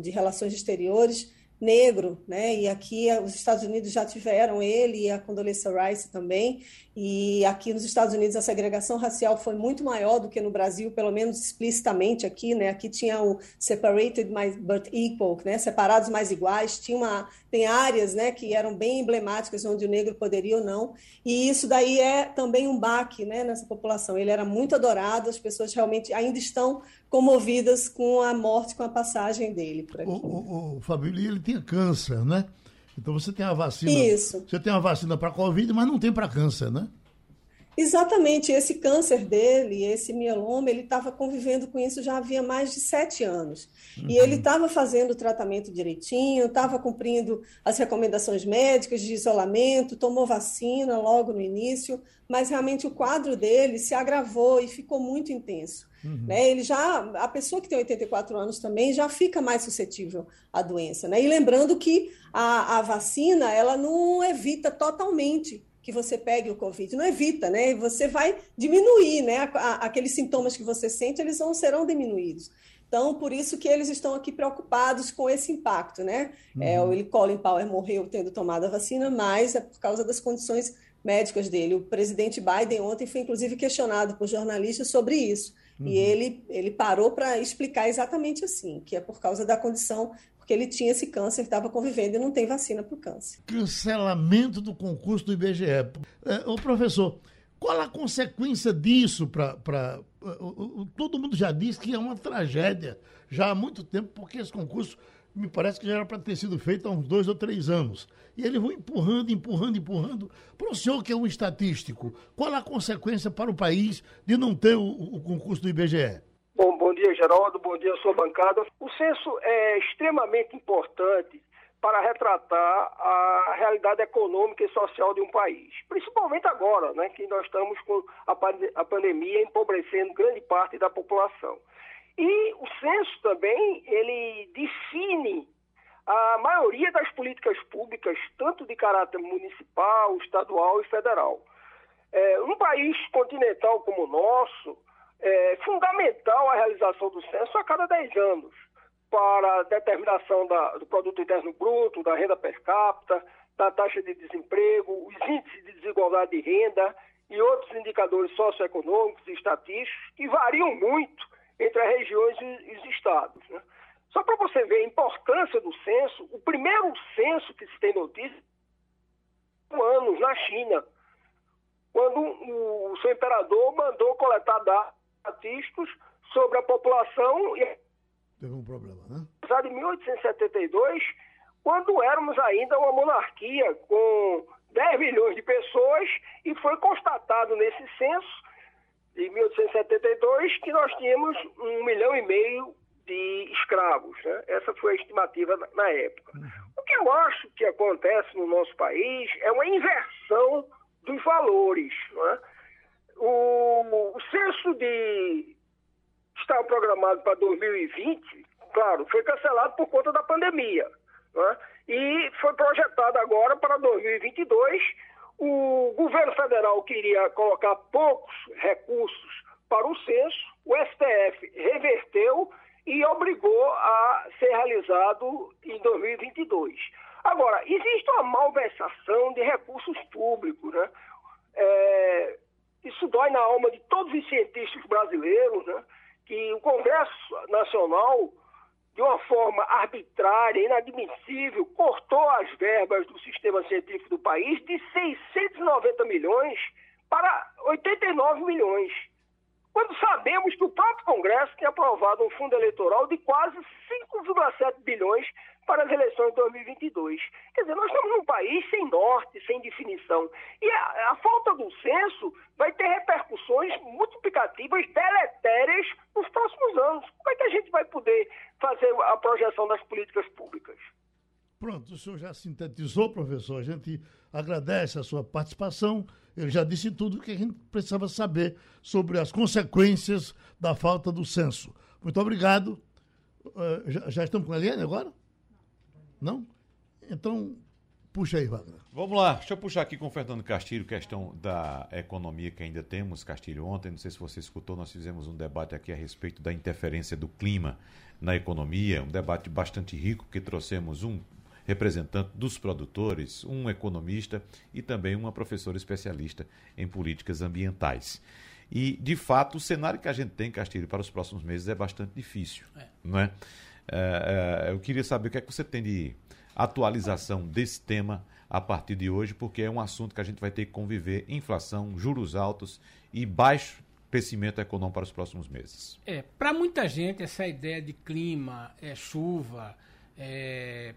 de Relações Exteriores negro, né? E aqui eh, os Estados Unidos já tiveram ele e a Condoleezza Rice também. E aqui nos Estados Unidos a segregação racial foi muito maior do que no Brasil, pelo menos explicitamente aqui, né? Aqui tinha o separated but equal, né? Separados mais iguais. Tinha uma tem áreas, né, que eram bem emblemáticas onde o negro poderia ou não. E isso daí é também um baque, né, nessa população. Ele era muito adorado, as pessoas realmente ainda estão comovidas com a morte, com a passagem dele por aqui. O, o, o Fabio, ele tinha câncer, né? Então você tem a vacina. Isso. Você tem a vacina para Covid, mas não tem para câncer, né? Exatamente, esse câncer dele, esse mieloma, ele estava convivendo com isso já havia mais de sete anos. Uhum. E ele estava fazendo o tratamento direitinho, estava cumprindo as recomendações médicas de isolamento, tomou vacina logo no início, mas realmente o quadro dele se agravou e ficou muito intenso. Uhum. Né? Ele já, a pessoa que tem 84 anos também já fica mais suscetível à doença. Né? E lembrando que a, a vacina ela não evita totalmente que você pegue o Covid, não evita, né? Você vai diminuir, né? Aqueles sintomas que você sente, eles não serão diminuídos. Então, por isso que eles estão aqui preocupados com esse impacto, né? Uhum. É, o Colin Powell morreu tendo tomado a vacina, mas é por causa das condições médicas dele. O presidente Biden ontem foi inclusive questionado por jornalistas sobre isso. Uhum. E ele, ele parou para explicar exatamente assim, que é por causa da condição, porque ele tinha esse câncer, estava convivendo e não tem vacina para o câncer. Cancelamento do concurso do IBGE. É, o professor, qual a consequência disso para. Todo mundo já disse que é uma tragédia já há muito tempo, porque esse concurso me parece que já era para ter sido feito há uns dois ou três anos. E ele vai empurrando, empurrando, empurrando. Para o senhor que é um estatístico, qual a consequência para o país de não ter o, o concurso do IBGE? Bom, bom dia, Geraldo. Bom dia, sua bancada. O censo é extremamente importante para retratar a realidade econômica e social de um país. Principalmente agora, né, que nós estamos com a, a pandemia empobrecendo grande parte da população. E o censo também, ele define a maioria das políticas públicas, tanto de caráter municipal, estadual e federal. É, um país continental como o nosso, é fundamental a realização do censo a cada 10 anos para a determinação da, do produto interno bruto, da renda per capita, da taxa de desemprego, os índices de desigualdade de renda e outros indicadores socioeconômicos e estatísticos que variam muito entre as regiões e os estados. Né? Só para você ver a importância do censo, o primeiro censo que se tem notícia anos na China, quando o, seu imperador mandou coletar dados estatísticos sobre a população e teve um problema, né? Apesar de 1872, quando éramos ainda uma monarquia com 10 milhões de pessoas e foi constatado nesse censo de 1872 que nós tínhamos um milhão e meio de escravos. Né? Essa foi a estimativa na época. Uhum. O que eu acho que acontece no nosso país é uma inversão dos valores. Né? O, o censo de estava programado para 2020, claro, foi cancelado por conta da pandemia. Né? E foi projetado agora para 2022. O governo federal queria colocar poucos recursos para o censo, o STF reverteu e obrigou a ser realizado em 2022. Agora, existe uma malversação de recursos públicos, né? É, isso dói na alma de todos os cientistas brasileiros, né? Que o Congresso Nacional, de uma forma arbitrária, inadmissível, cortou as verbas do sistema científico do país de 690 milhões para 89 milhões quando sabemos que o próprio Congresso tem aprovado um fundo eleitoral de quase 5,7 bilhões para as eleições de 2022. Quer dizer, nós estamos num país sem norte, sem definição. E a, a falta do censo vai ter repercussões multiplicativas, deletérias nos próximos anos. Como é que a gente vai poder fazer a projeção das políticas públicas? Pronto, o senhor já sintetizou, professor. A gente agradece a sua participação. Ele já disse tudo o que a gente precisava saber sobre as consequências da falta do censo. Muito obrigado. Uh, já, já, estamos com a Eliane agora? Não? Então, puxa aí, Wagner. Vamos lá, deixa eu puxar aqui com o Fernando Castilho, questão da economia que ainda temos, Castilho. Ontem, não sei se você escutou, nós fizemos um debate aqui a respeito da interferência do clima na economia, um debate bastante rico, porque trouxemos um representante dos produtores, um economista e também uma professora especialista em políticas ambientais. E, de fato, o cenário que a gente tem, Castilho, para os próximos meses é bastante difícil. É. Não é? É, é, eu queria saber o que é que você tem de atualização desse tema a partir de hoje, porque é um assunto que a gente vai ter que conviver: inflação, juros altos e baixo crescimento econômico para os próximos meses. É, para muita gente, essa ideia de clima, é, chuva, é,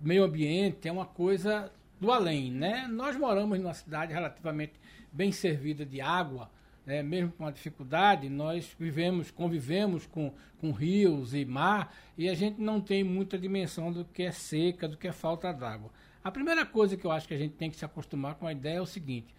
meio ambiente é uma coisa do além, né? Nós moramos numa cidade relativamente bem servida de água, né? mesmo com a dificuldade, nós vivemos, convivemos com, com rios e mar e a gente não tem muita dimensão do que é seca, do que é falta d'água. A primeira coisa que eu acho que a gente tem que se acostumar com a ideia é o seguinte: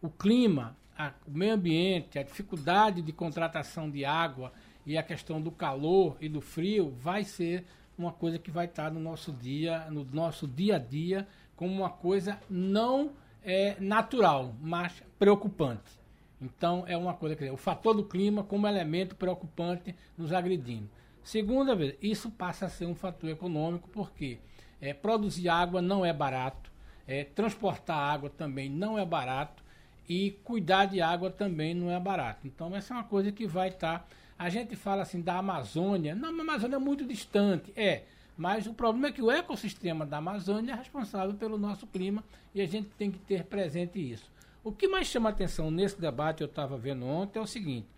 o clima, a, o meio ambiente, a dificuldade de contratação de água e a questão do calor e do frio vai ser uma coisa que vai estar no nosso dia, no nosso dia a dia, como uma coisa não é, natural, mas preocupante. Então é uma coisa, dizer, o fator do clima como elemento preocupante nos agredindo. Segunda vez, isso passa a ser um fator econômico, porque é, produzir água não é barato, é, transportar água também não é barato e cuidar de água também não é barato. Então essa é uma coisa que vai estar a gente fala assim da Amazônia. Não, a Amazônia é muito distante. É. Mas o problema é que o ecossistema da Amazônia é responsável pelo nosso clima e a gente tem que ter presente isso. O que mais chama atenção nesse debate, eu estava vendo ontem, é o seguinte: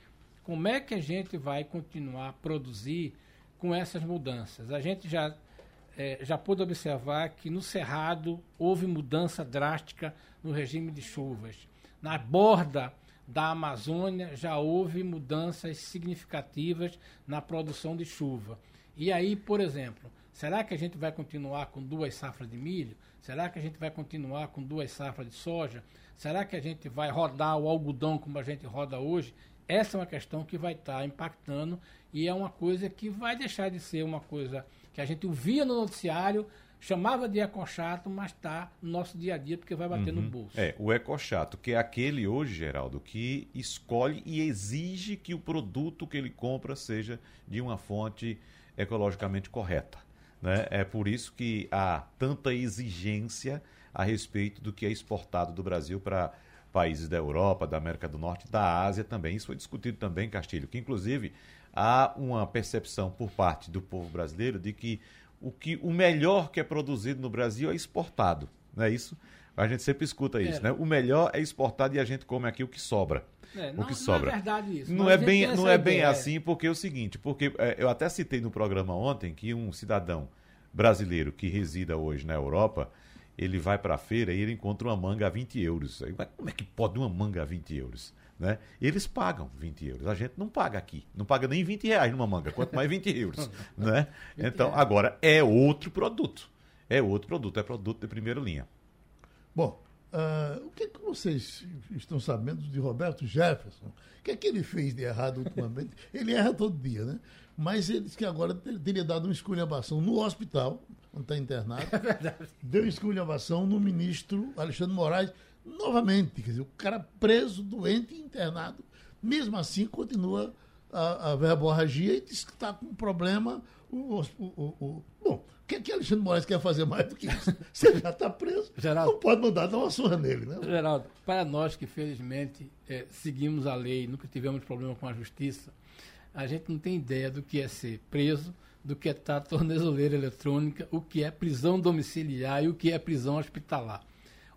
como é que a gente vai continuar a produzir com essas mudanças? A gente já, é, já pôde observar que no Cerrado houve mudança drástica no regime de chuvas. Na borda da Amazônia já houve mudanças significativas na produção de chuva. E aí, por exemplo, será que a gente vai continuar com duas safras de milho? Será que a gente vai continuar com duas safras de soja? Será que a gente vai rodar o algodão como a gente roda hoje? Essa é uma questão que vai estar impactando e é uma coisa que vai deixar de ser uma coisa que a gente ouvia no noticiário chamava de ecochato, mas está no nosso dia a dia porque vai bater uhum. no bolso. É, o ecochato, que é aquele hoje, Geraldo, que escolhe e exige que o produto que ele compra seja de uma fonte ecologicamente correta. Né? É por isso que há tanta exigência a respeito do que é exportado do Brasil para países da Europa, da América do Norte, da Ásia também. Isso foi discutido também, Castilho, que inclusive há uma percepção por parte do povo brasileiro de que o, que, o melhor que é produzido no Brasil é exportado, não é isso? A gente sempre escuta isso, é. né? O melhor é exportado e a gente come aqui o que sobra. É, não, o que sobra. Não é verdade isso. Não é bem, não é bem assim, porque é o seguinte, porque é, eu até citei no programa ontem que um cidadão brasileiro que resida hoje na Europa, ele vai para a feira e ele encontra uma manga a 20 euros. Mas como é que pode uma manga a 20 euros? Né? Eles pagam 20 euros. A gente não paga aqui. Não paga nem 20 reais numa manga, quanto mais 20 euros. né? Então, agora, é outro produto. É outro produto, é produto de primeira linha. Bom, uh, o que, é que vocês estão sabendo de Roberto Jefferson? O que é que ele fez de errado ultimamente? ele erra todo dia, né? Mas ele disse que agora ele teria dado uma esculhambação no hospital, onde está internado. É verdade. Deu esculhambação no ministro Alexandre Moraes novamente. Quer dizer, o cara preso, doente, internado, mesmo assim continua a, a verborragia e diz que está com problema. O, o, o, bom, o que, é que Alexandre Moraes quer fazer mais do que isso? Ele já está preso, Geraldo, não pode mandar dar uma surra nele. Né? Geraldo, para nós que felizmente é, seguimos a lei, nunca tivemos problema com a justiça, a gente não tem ideia do que é ser preso, do que é tornezeleira eletrônica, o que é prisão domiciliar e o que é prisão hospitalar.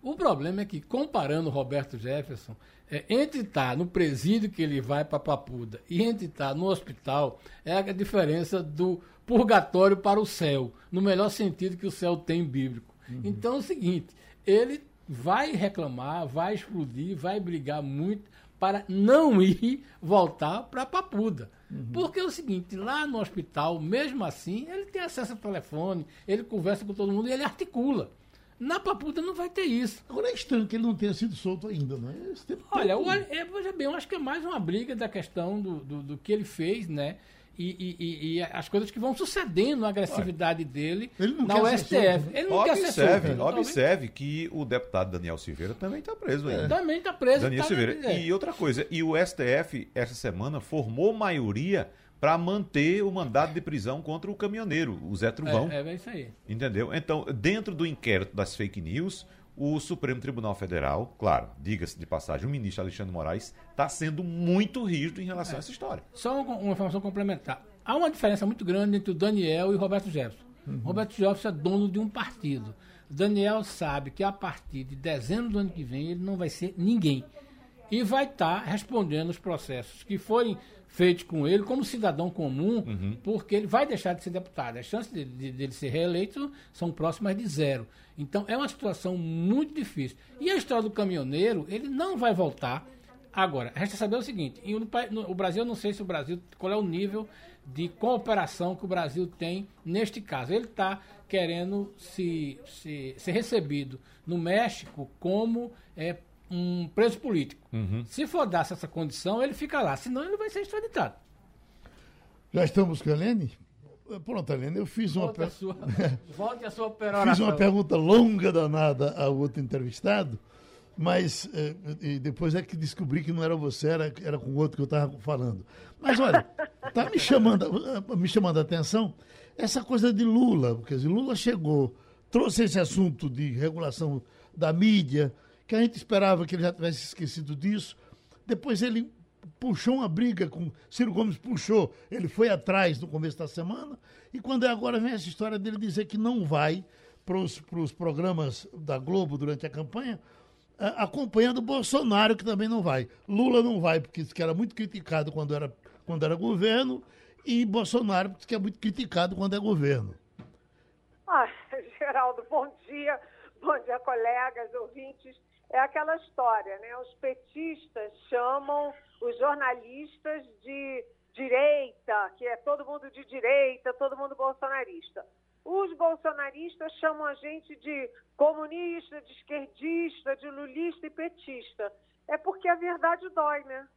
O problema é que, comparando Roberto Jefferson, é, entre estar tá no presídio que ele vai para Papuda e entre estar tá no hospital, é a diferença do purgatório para o céu, no melhor sentido que o céu tem bíblico. Uhum. Então é o seguinte, ele vai reclamar, vai explodir, vai brigar muito para não ir voltar para Papuda. Uhum. Porque é o seguinte, lá no hospital, mesmo assim, ele tem acesso ao telefone, ele conversa com todo mundo e ele articula. Na Papuda não vai ter isso. Agora é estranho que ele não tenha sido solto ainda, né? Olha, o, é, veja bem, eu acho que é mais uma briga da questão do, do, do que ele fez, né? E, e, e, as coisas que vão sucedendo, a agressividade dele na USTF. Ele não observe, quer ser solto. Observe que o deputado Daniel Silveira também está preso ainda. É. Também está preso. Daniel tá Silveira. E outra coisa, e o STF, essa semana, formou maioria para manter o mandado de prisão contra o caminhoneiro, o Zé Truvão. É, é isso aí. Entendeu? Então, dentro do inquérito das fake news, o Supremo Tribunal Federal, claro, diga-se de passagem, o ministro Alexandre Moraes está sendo muito rígido em relação é. a essa história. Só uma, uma, informação complementar. Há uma diferença muito grande entre o Daniel e o Roberto Jefferson. Uhum. Roberto Jefferson é dono de um partido. Daniel sabe que a partir de dezembro do ano que vem ele não vai ser ninguém. E vai estar tá respondendo os processos que forem feitos com ele como cidadão comum, uhum. porque ele vai deixar de ser deputado. As chances dele de, de, de, ser reeleito são próximas de zero. Então é uma situação muito difícil. E a história do caminhoneiro, ele não vai voltar. Agora, resta saber o seguinte: o Brasil, eu não sei se o Brasil, qual é o nível de cooperação que o Brasil tem neste caso. Ele está querendo se, se, ser recebido no México como é, um preso político. Uhum. Se for dar essa condição, ele fica lá, senão ele vai ser extraditado. Já estamos com a Helene? Pronto, Helene, eu fiz uma, per... sua... Volte a sua Fiz uma pergunta longa, danada ao outro entrevistado, mas eh, depois é que descobri que não era você, era, era com o outro que eu estava falando. Mas olha, está me chamando, me chamando a atenção essa coisa de Lula, porque Lula chegou, trouxe esse assunto de regulação da mídia, que a gente esperava que ele já tivesse esquecido disso. Depois ele puxou uma briga com Ciro Gomes puxou, ele foi atrás no começo da semana e quando é agora vem essa história dele dizer que não vai para os programas da Globo durante a campanha, acompanhando Bolsonaro que também não vai. Lula não vai porque que era muito criticado quando era quando era governo e Bolsonaro porque que é muito criticado quando é governo. Ah, Geraldo, bom dia, bom dia colegas, ouvintes é aquela história, né? Os petistas chamam os jornalistas de direita, que é todo mundo de direita, todo mundo bolsonarista. Os bolsonaristas chamam a gente de comunista, de esquerdista, de lulista e petista. É porque a verdade dói, né?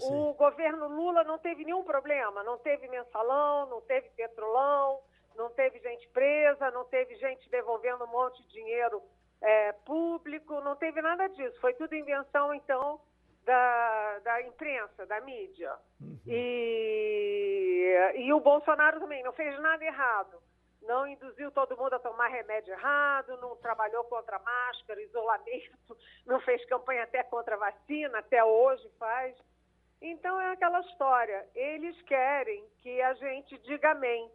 O governo Lula não teve nenhum problema, não teve mensalão, não teve petrolão, não teve gente presa, não teve gente devolvendo um monte de dinheiro é, público, não teve nada disso. Foi tudo invenção, então, da, da imprensa, da mídia. Uhum. E, e o Bolsonaro também não fez nada errado. Não induziu todo mundo a tomar remédio errado, não trabalhou contra máscara, isolamento, não fez campanha até contra vacina, até hoje faz. Então é aquela história. Eles querem que a gente diga amém.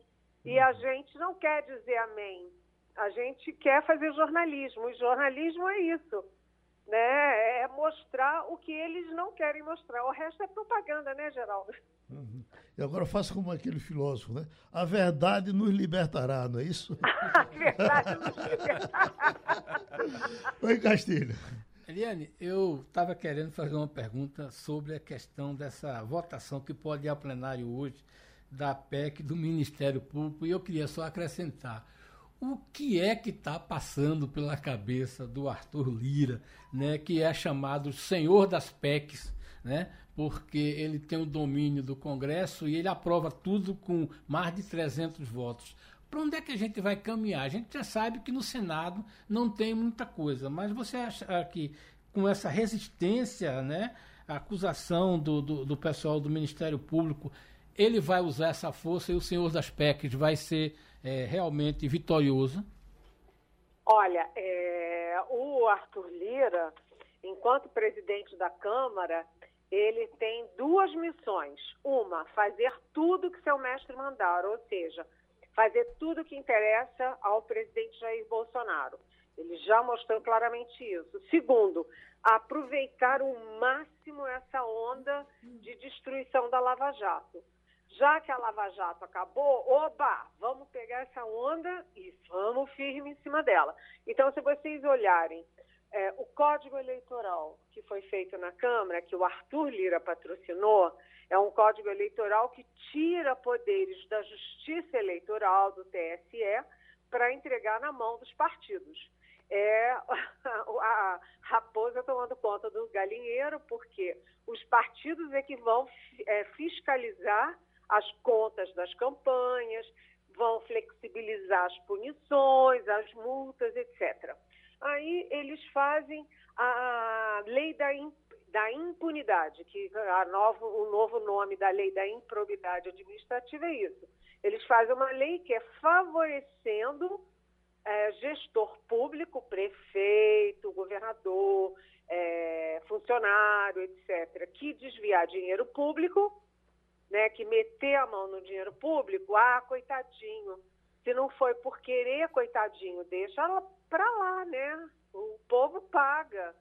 E a uhum. gente não quer dizer amém. A gente quer fazer jornalismo. E jornalismo é isso né? É mostrar o que eles não querem mostrar. O resto é propaganda, né, Geraldo? Uhum. E agora faça como aquele filósofo, né? A verdade nos libertará, não é isso? a verdade nos libertará. Oi, Castilho. Eliane, eu estava querendo fazer uma pergunta sobre a questão dessa votação que pode ir ao plenário hoje da PEC do Ministério Público e eu queria só acrescentar o que é que está passando pela cabeça do Arthur Lira, né, que é chamado Senhor das PECs, né, porque ele tem o domínio do Congresso e ele aprova tudo com mais de 300 votos. Para onde é que a gente vai caminhar? A gente já sabe que no Senado não tem muita coisa, mas você acha que com essa resistência, né, a acusação do, do, do pessoal do Ministério Público, ele vai usar essa força e o senhor das PECs vai ser é, realmente vitorioso? Olha, é, o Arthur Lira, enquanto presidente da Câmara, ele tem duas missões. Uma, fazer tudo que seu mestre mandar, ou seja, fazer tudo que interessa ao presidente Jair Bolsonaro. Ele já mostrou claramente isso. Segundo, aproveitar o máximo essa onda de destruição da Lava Jato já que a Lava Jato acabou, oba, vamos pegar essa onda e vamos firme em cima dela. Então, se vocês olharem é, o Código Eleitoral que foi feito na Câmara, que o Arthur Lira patrocinou, é um código eleitoral que tira poderes da Justiça Eleitoral, do TSE, para entregar na mão dos partidos. É a raposa tomando conta do galinheiro, porque os partidos é que vão é, fiscalizar as contas das campanhas, vão flexibilizar as punições, as multas, etc. Aí eles fazem a lei da, da impunidade, que a novo, o novo nome da lei da improbidade administrativa é isso. Eles fazem uma lei que é favorecendo é, gestor público, prefeito, governador, é, funcionário, etc., que desviar dinheiro público né, que meter a mão no dinheiro público, ah, coitadinho. Se não foi por querer, coitadinho, deixa ela para lá, né? O povo paga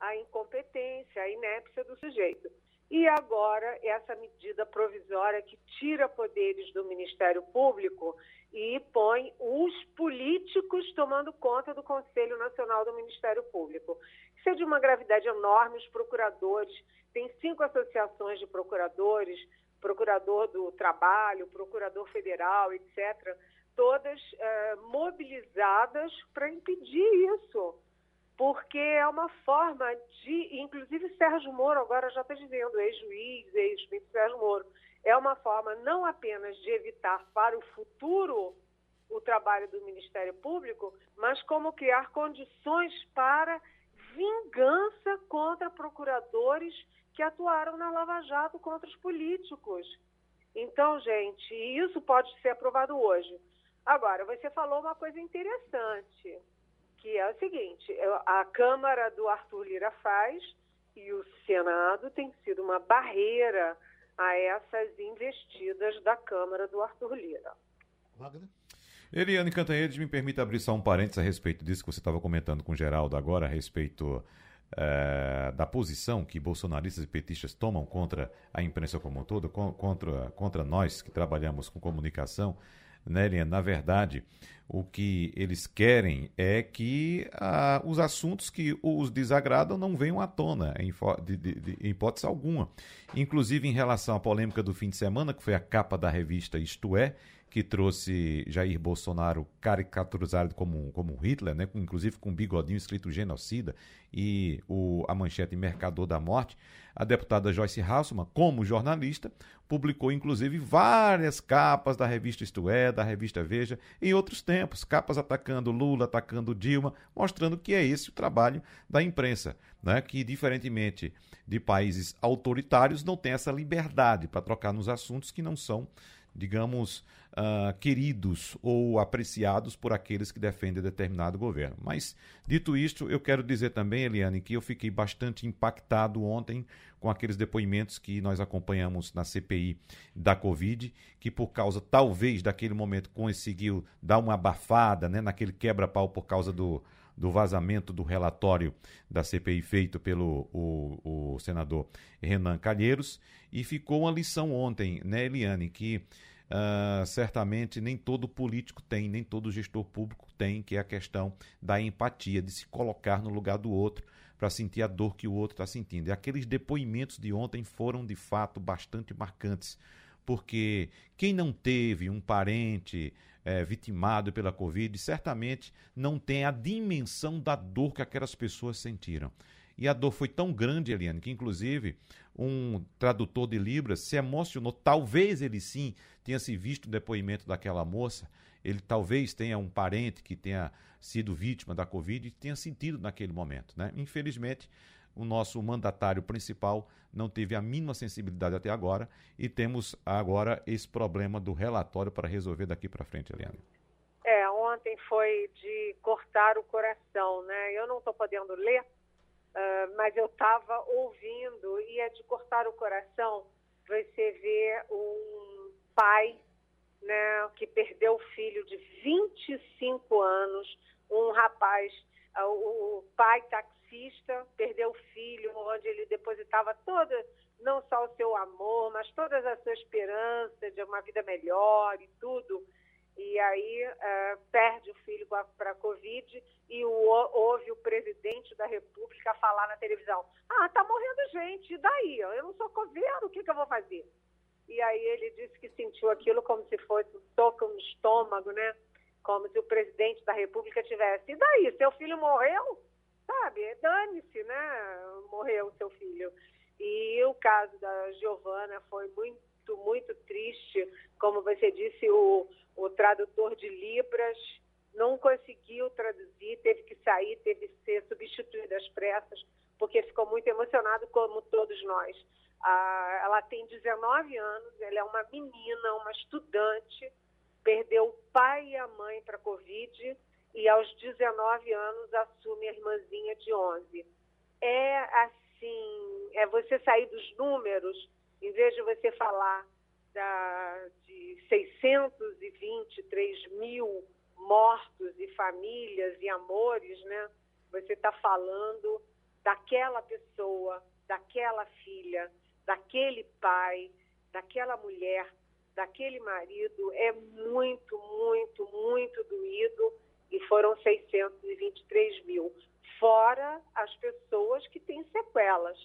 a incompetência, a inépcia do sujeito. E agora, essa medida provisória que tira poderes do Ministério Público e põe os políticos tomando conta do Conselho Nacional do Ministério Público. Isso é de uma gravidade enorme. Os procuradores, tem cinco associações de procuradores, procurador do trabalho, procurador federal, etc., todas é, mobilizadas para impedir isso, porque é uma forma de, inclusive Sérgio Moro agora já está dizendo, ex-juiz, ex-juiz Sérgio Moro, é uma forma não apenas de evitar para o futuro o trabalho do Ministério Público, mas como criar condições para vingança contra procuradores que atuaram na Lava Jato contra os políticos. Então, gente, isso pode ser aprovado hoje. Agora, você falou uma coisa interessante, que é o seguinte: a Câmara do Arthur Lira faz e o Senado tem sido uma barreira a essas investidas da Câmara do Arthur Lira. Wagner? Eliane Cantanhedes, me permita abrir só um parênteses a respeito disso que você estava comentando com o Geraldo agora, a respeito é, da posição que bolsonaristas e petistas tomam contra a imprensa como um todo, contra, contra nós que trabalhamos com comunicação, né, Eliane? Na verdade, o que eles querem é que ah, os assuntos que os desagradam não venham à tona, em, de, de, de, em hipótese alguma. Inclusive, em relação à polêmica do fim de semana, que foi a capa da revista Isto É, que trouxe Jair Bolsonaro caricaturizado como, como Hitler, né? inclusive com um bigodinho escrito genocida, e o, a manchete Mercador da Morte, a deputada Joyce Hasselman, como jornalista, publicou inclusive várias capas da revista Isto É, da revista Veja, em outros tempos, capas atacando Lula, atacando Dilma, mostrando que é esse o trabalho da imprensa, né? que diferentemente de países autoritários não tem essa liberdade para trocar nos assuntos que não são digamos, uh, queridos ou apreciados por aqueles que defendem determinado governo. Mas, dito isto, eu quero dizer também, Eliane, que eu fiquei bastante impactado ontem com aqueles depoimentos que nós acompanhamos na CPI da Covid, que por causa, talvez, daquele momento conseguiu dar uma abafada né, naquele quebra-pau por causa do, do vazamento do relatório da CPI feito pelo o, o senador Renan Calheiros. E ficou uma lição ontem, né, Eliane, que uh, certamente nem todo político tem, nem todo gestor público tem, que é a questão da empatia, de se colocar no lugar do outro para sentir a dor que o outro está sentindo. E aqueles depoimentos de ontem foram, de fato, bastante marcantes, porque quem não teve um parente é, vitimado pela Covid, certamente não tem a dimensão da dor que aquelas pessoas sentiram. E a dor foi tão grande, Eliane, que inclusive um tradutor de Libras se emocionou. Talvez ele sim tenha se visto o depoimento daquela moça. Ele talvez tenha um parente que tenha sido vítima da Covid e tenha sentido naquele momento. Né? Infelizmente, o nosso mandatário principal não teve a mínima sensibilidade até agora e temos agora esse problema do relatório para resolver daqui para frente, Eliane. É, ontem foi de cortar o coração, né? Eu não estou podendo ler, uh, mas eu estava ouvindo e é de cortar o coração você vê um pai né, que perdeu o filho de 25 anos, um rapaz, o pai taxista, perdeu o filho, onde ele depositava toda, não só o seu amor, mas toda a sua esperança de uma vida melhor e tudo. E aí uh, perde o filho para a Covid e o, ouve o presidente da República falar na televisão: Ah, tá morrendo gente, e daí? Eu não sou coveiro, o que, que eu vou fazer? E aí ele disse que sentiu aquilo como se fosse um toque no estômago, né? Como se o presidente da República tivesse. E daí? Seu filho morreu? sabe, dane-se, né? Morreu seu filho. E o caso da Giovana foi muito, muito triste. Como você disse, o, o tradutor de Libras não conseguiu traduzir, teve que sair, teve que ser substituído às pressas, porque ficou muito emocionado, como todos nós. Ah, ela tem 19 anos, ela é uma menina, uma estudante, perdeu o pai e a mãe para a Covid e aos 19 anos assume a irmãzinha de 11. É assim, é você sair dos números, em vez de você falar da, de 623 mil mortos e famílias e amores, né? Você está falando daquela pessoa, daquela filha, daquele pai, daquela mulher, daquele marido. É muito, muito, muito doído e foram 623 mil, fora as pessoas que têm sequelas,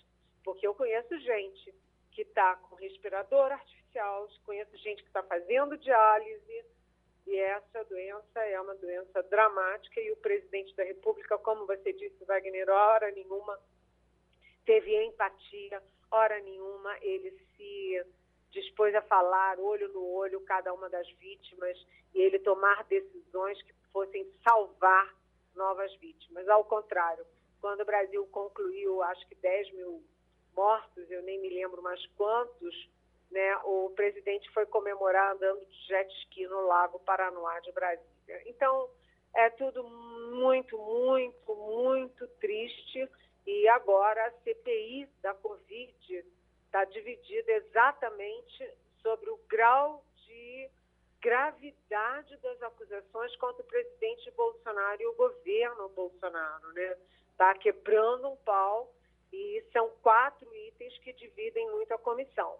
porque eu conheço gente que está com respirador artificial, conheço gente que está fazendo diálise, e essa doença é uma doença dramática, e o presidente da República, como você disse, Wagner, hora nenhuma teve empatia, hora nenhuma ele se dispôs a falar olho no olho cada uma das vítimas e ele tomar decisões que fossem salvar novas vítimas. Ao contrário, quando o Brasil concluiu, acho que 10 mil mortos, eu nem me lembro mais quantos, né, o presidente foi comemorar andando de jet ski no Lago Paranoá de Brasília. Então, é tudo muito, muito, muito triste. E agora a CPI da Covid está dividida exatamente sobre o grau de gravidade das acusações contra o presidente Bolsonaro e o governo Bolsonaro, né? Está quebrando um pau e são quatro itens que dividem muito a comissão.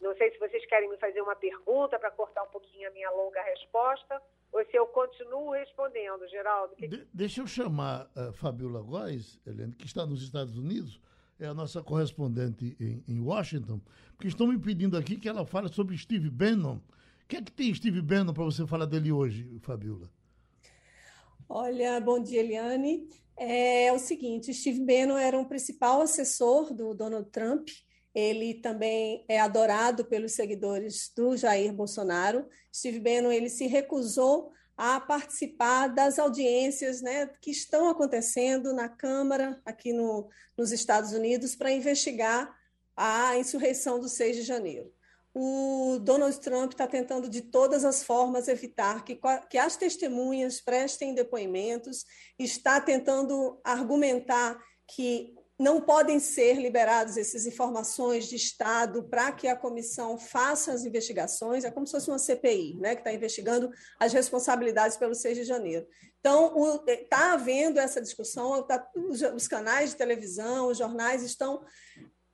Não sei se vocês querem me fazer uma pergunta para cortar um pouquinho a minha longa resposta ou se eu continuo respondendo, Geraldo. Que... De deixa eu chamar a Fabiola Góes, que está nos Estados Unidos, é a nossa correspondente em, em Washington, porque estão me pedindo aqui que ela fale sobre Steve Bannon, que é que tem Steve Bannon para você falar dele hoje, Fabiola? Olha, bom dia, Eliane. É, é o seguinte, Steve Bannon era um principal assessor do Donald Trump, ele também é adorado pelos seguidores do Jair Bolsonaro. Steve Bannon ele se recusou a participar das audiências né, que estão acontecendo na Câmara aqui no, nos Estados Unidos para investigar a insurreição do 6 de janeiro. O Donald Trump está tentando de todas as formas evitar que, que as testemunhas prestem depoimentos, está tentando argumentar que não podem ser liberadas essas informações de Estado para que a comissão faça as investigações, é como se fosse uma CPI, né, que está investigando as responsabilidades pelo 6 de janeiro. Então, está havendo essa discussão, tá, os, os, canais de televisão, os jornais estão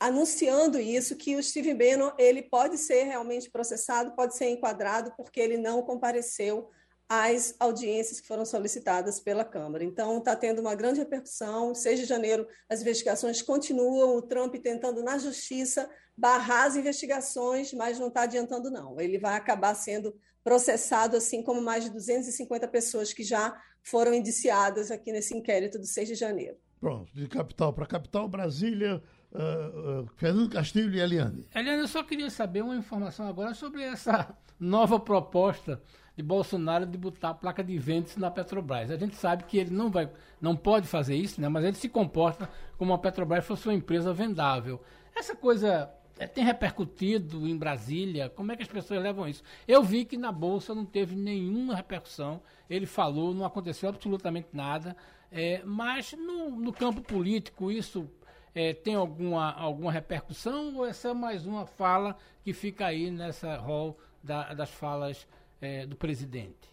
anunciando isso, que o Steve Bannon ele pode ser realmente processado, pode ser enquadrado, porque ele não compareceu as audiências que foram solicitadas pela Câmara. Então, está tendo uma grande repercussão. 6 de janeiro, as investigações continuam, o Trump tentando, na justiça, barrar as investigações, mas não está adiantando, não. Ele vai acabar sendo processado, assim como mais de 250 pessoas que já foram indiciadas aqui nesse inquérito do 6 de janeiro. Pronto, de capital para capital, Brasília, uh, uh, Fernando Castilho e Eliane. Eliane, eu só queria saber uma informação agora sobre essa nova proposta de Bolsonaro de botar a placa de vendas na Petrobras. A gente sabe que ele não vai, não pode fazer isso, né? Mas ele se comporta como a Petrobras fosse uma empresa vendável. Essa coisa é, tem repercutido em Brasília? Como é que as pessoas levam isso? Eu vi que na bolsa não teve nenhuma repercussão. Ele falou, não aconteceu absolutamente nada. É, mas no, no, campo político isso é, tem alguma, alguma repercussão ou essa é mais uma fala que fica aí nessa rol da, das falas é, do presidente?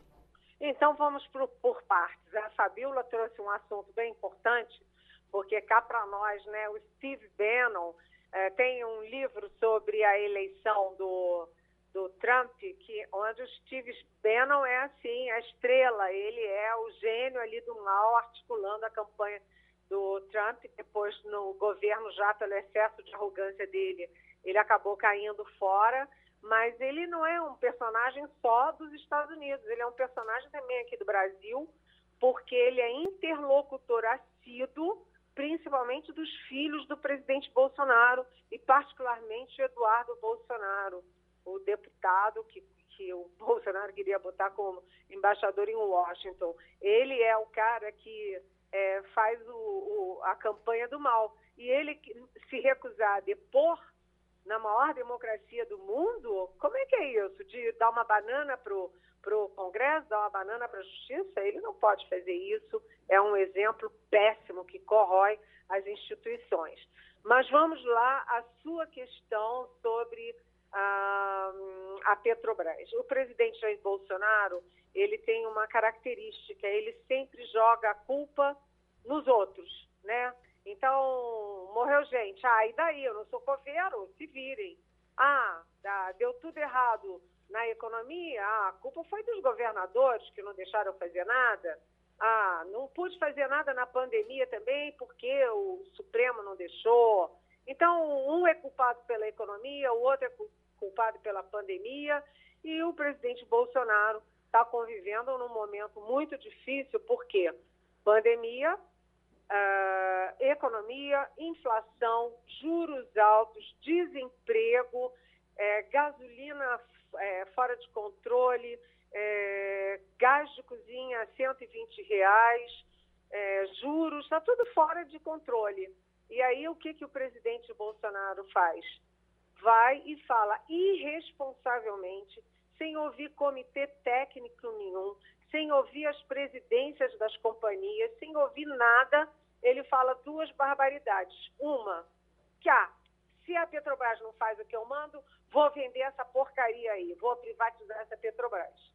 Então vamos por, por partes. A Fabiola trouxe um assunto bem importante, porque cá para nós, né, o Steve Bannon é, tem um livro sobre a eleição do, do Trump, que, onde o Steve Bannon é assim, a estrela, ele é o gênio ali do mal articulando a campanha do Trump, depois no governo já pelo excesso de arrogância dele, ele acabou caindo fora mas ele não é um personagem só dos Estados Unidos, ele é um personagem também aqui do Brasil, porque ele é interlocutor assíduo, principalmente dos filhos do presidente Bolsonaro e particularmente Eduardo Bolsonaro, o deputado que, que o Bolsonaro queria botar como embaixador em Washington. Ele é o cara que é, faz o, o, a campanha do mal. E ele se recusar a depor na maior democracia do mundo, como é que é isso? De dar uma banana para o Congresso, dar uma banana para a Justiça? Ele não pode fazer isso. É um exemplo péssimo que corrói as instituições. Mas vamos lá, a sua questão sobre a, a Petrobras. O presidente Jair Bolsonaro, ele tem uma característica, ele sempre joga a culpa nos outros, né? Então, morreu gente. Ah, e daí? Eu não sou coveiro, se virem. Ah, deu tudo errado na economia. Ah, a culpa foi dos governadores que não deixaram fazer nada. Ah, não pude fazer nada na pandemia também porque o Supremo não deixou. Então, um é culpado pela economia, o outro é culpado pela pandemia e o presidente Bolsonaro está convivendo num momento muito difícil, porque pandemia, uh, economia, inflação, juros altos, desemprego, é, gasolina é, fora de controle, é, gás de cozinha a 120 reais, é, juros, está tudo fora de controle. E aí o que, que o presidente Bolsonaro faz? Vai e fala irresponsavelmente, sem ouvir comitê técnico nenhum, sem ouvir as presidências das companhias, sem ouvir nada, ele fala duas barbaridades. Uma, que ah, se a Petrobras não faz o que eu mando, vou vender essa porcaria aí, vou privatizar essa Petrobras.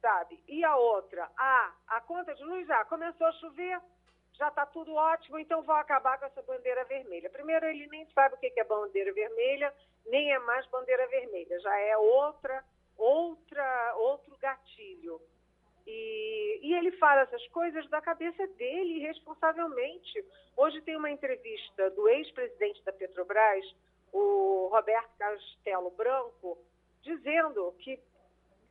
Sabe? E a outra, ah, a conta de luz já ah, começou a chover, já está tudo ótimo, então vou acabar com essa bandeira vermelha. Primeiro, ele nem sabe o que é bandeira vermelha, nem é mais bandeira vermelha, já é outra, outra, outro gatilho. E, e, ele fala essas coisas da cabeça dele, irresponsavelmente. Hoje tem uma entrevista do ex-presidente da Petrobras, o Roberto Castelo Branco, dizendo que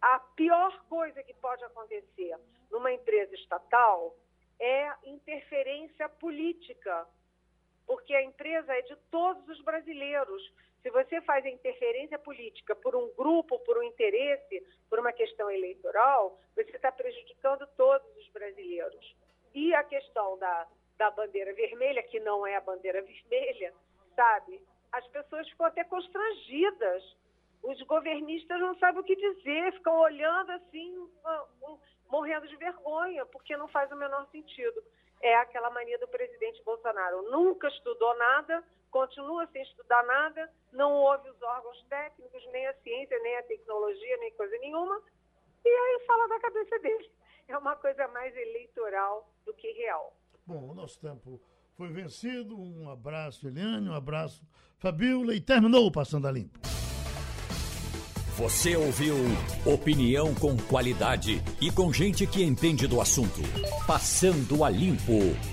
a pior coisa que pode acontecer numa empresa estatal é interferência política, porque a empresa é de todos os brasileiros. Se você faz a interferência política por um grupo, por um interesse, por uma questão eleitoral, você está prejudicando todos os brasileiros. E a questão da, da bandeira vermelha, que não é a bandeira vermelha, sabe? As pessoas ficam até constrangidas os governistas não sabem o que dizer, ficam olhando assim, morrendo de vergonha, porque não faz o menor sentido. É aquela mania do presidente Bolsonaro. Nunca estudou nada, continua sem estudar nada, não ouve os órgãos técnicos, nem a ciência, nem a tecnologia, nem coisa nenhuma, e aí fala da cabeça dele. É uma coisa mais eleitoral do que real. Bom, o nosso tempo foi vencido. Um abraço, Eliane, um abraço, Fabiola, e terminou o Passando a Limpo. Você ouviu opinião com qualidade e com gente que entende do assunto. Passando a limpo.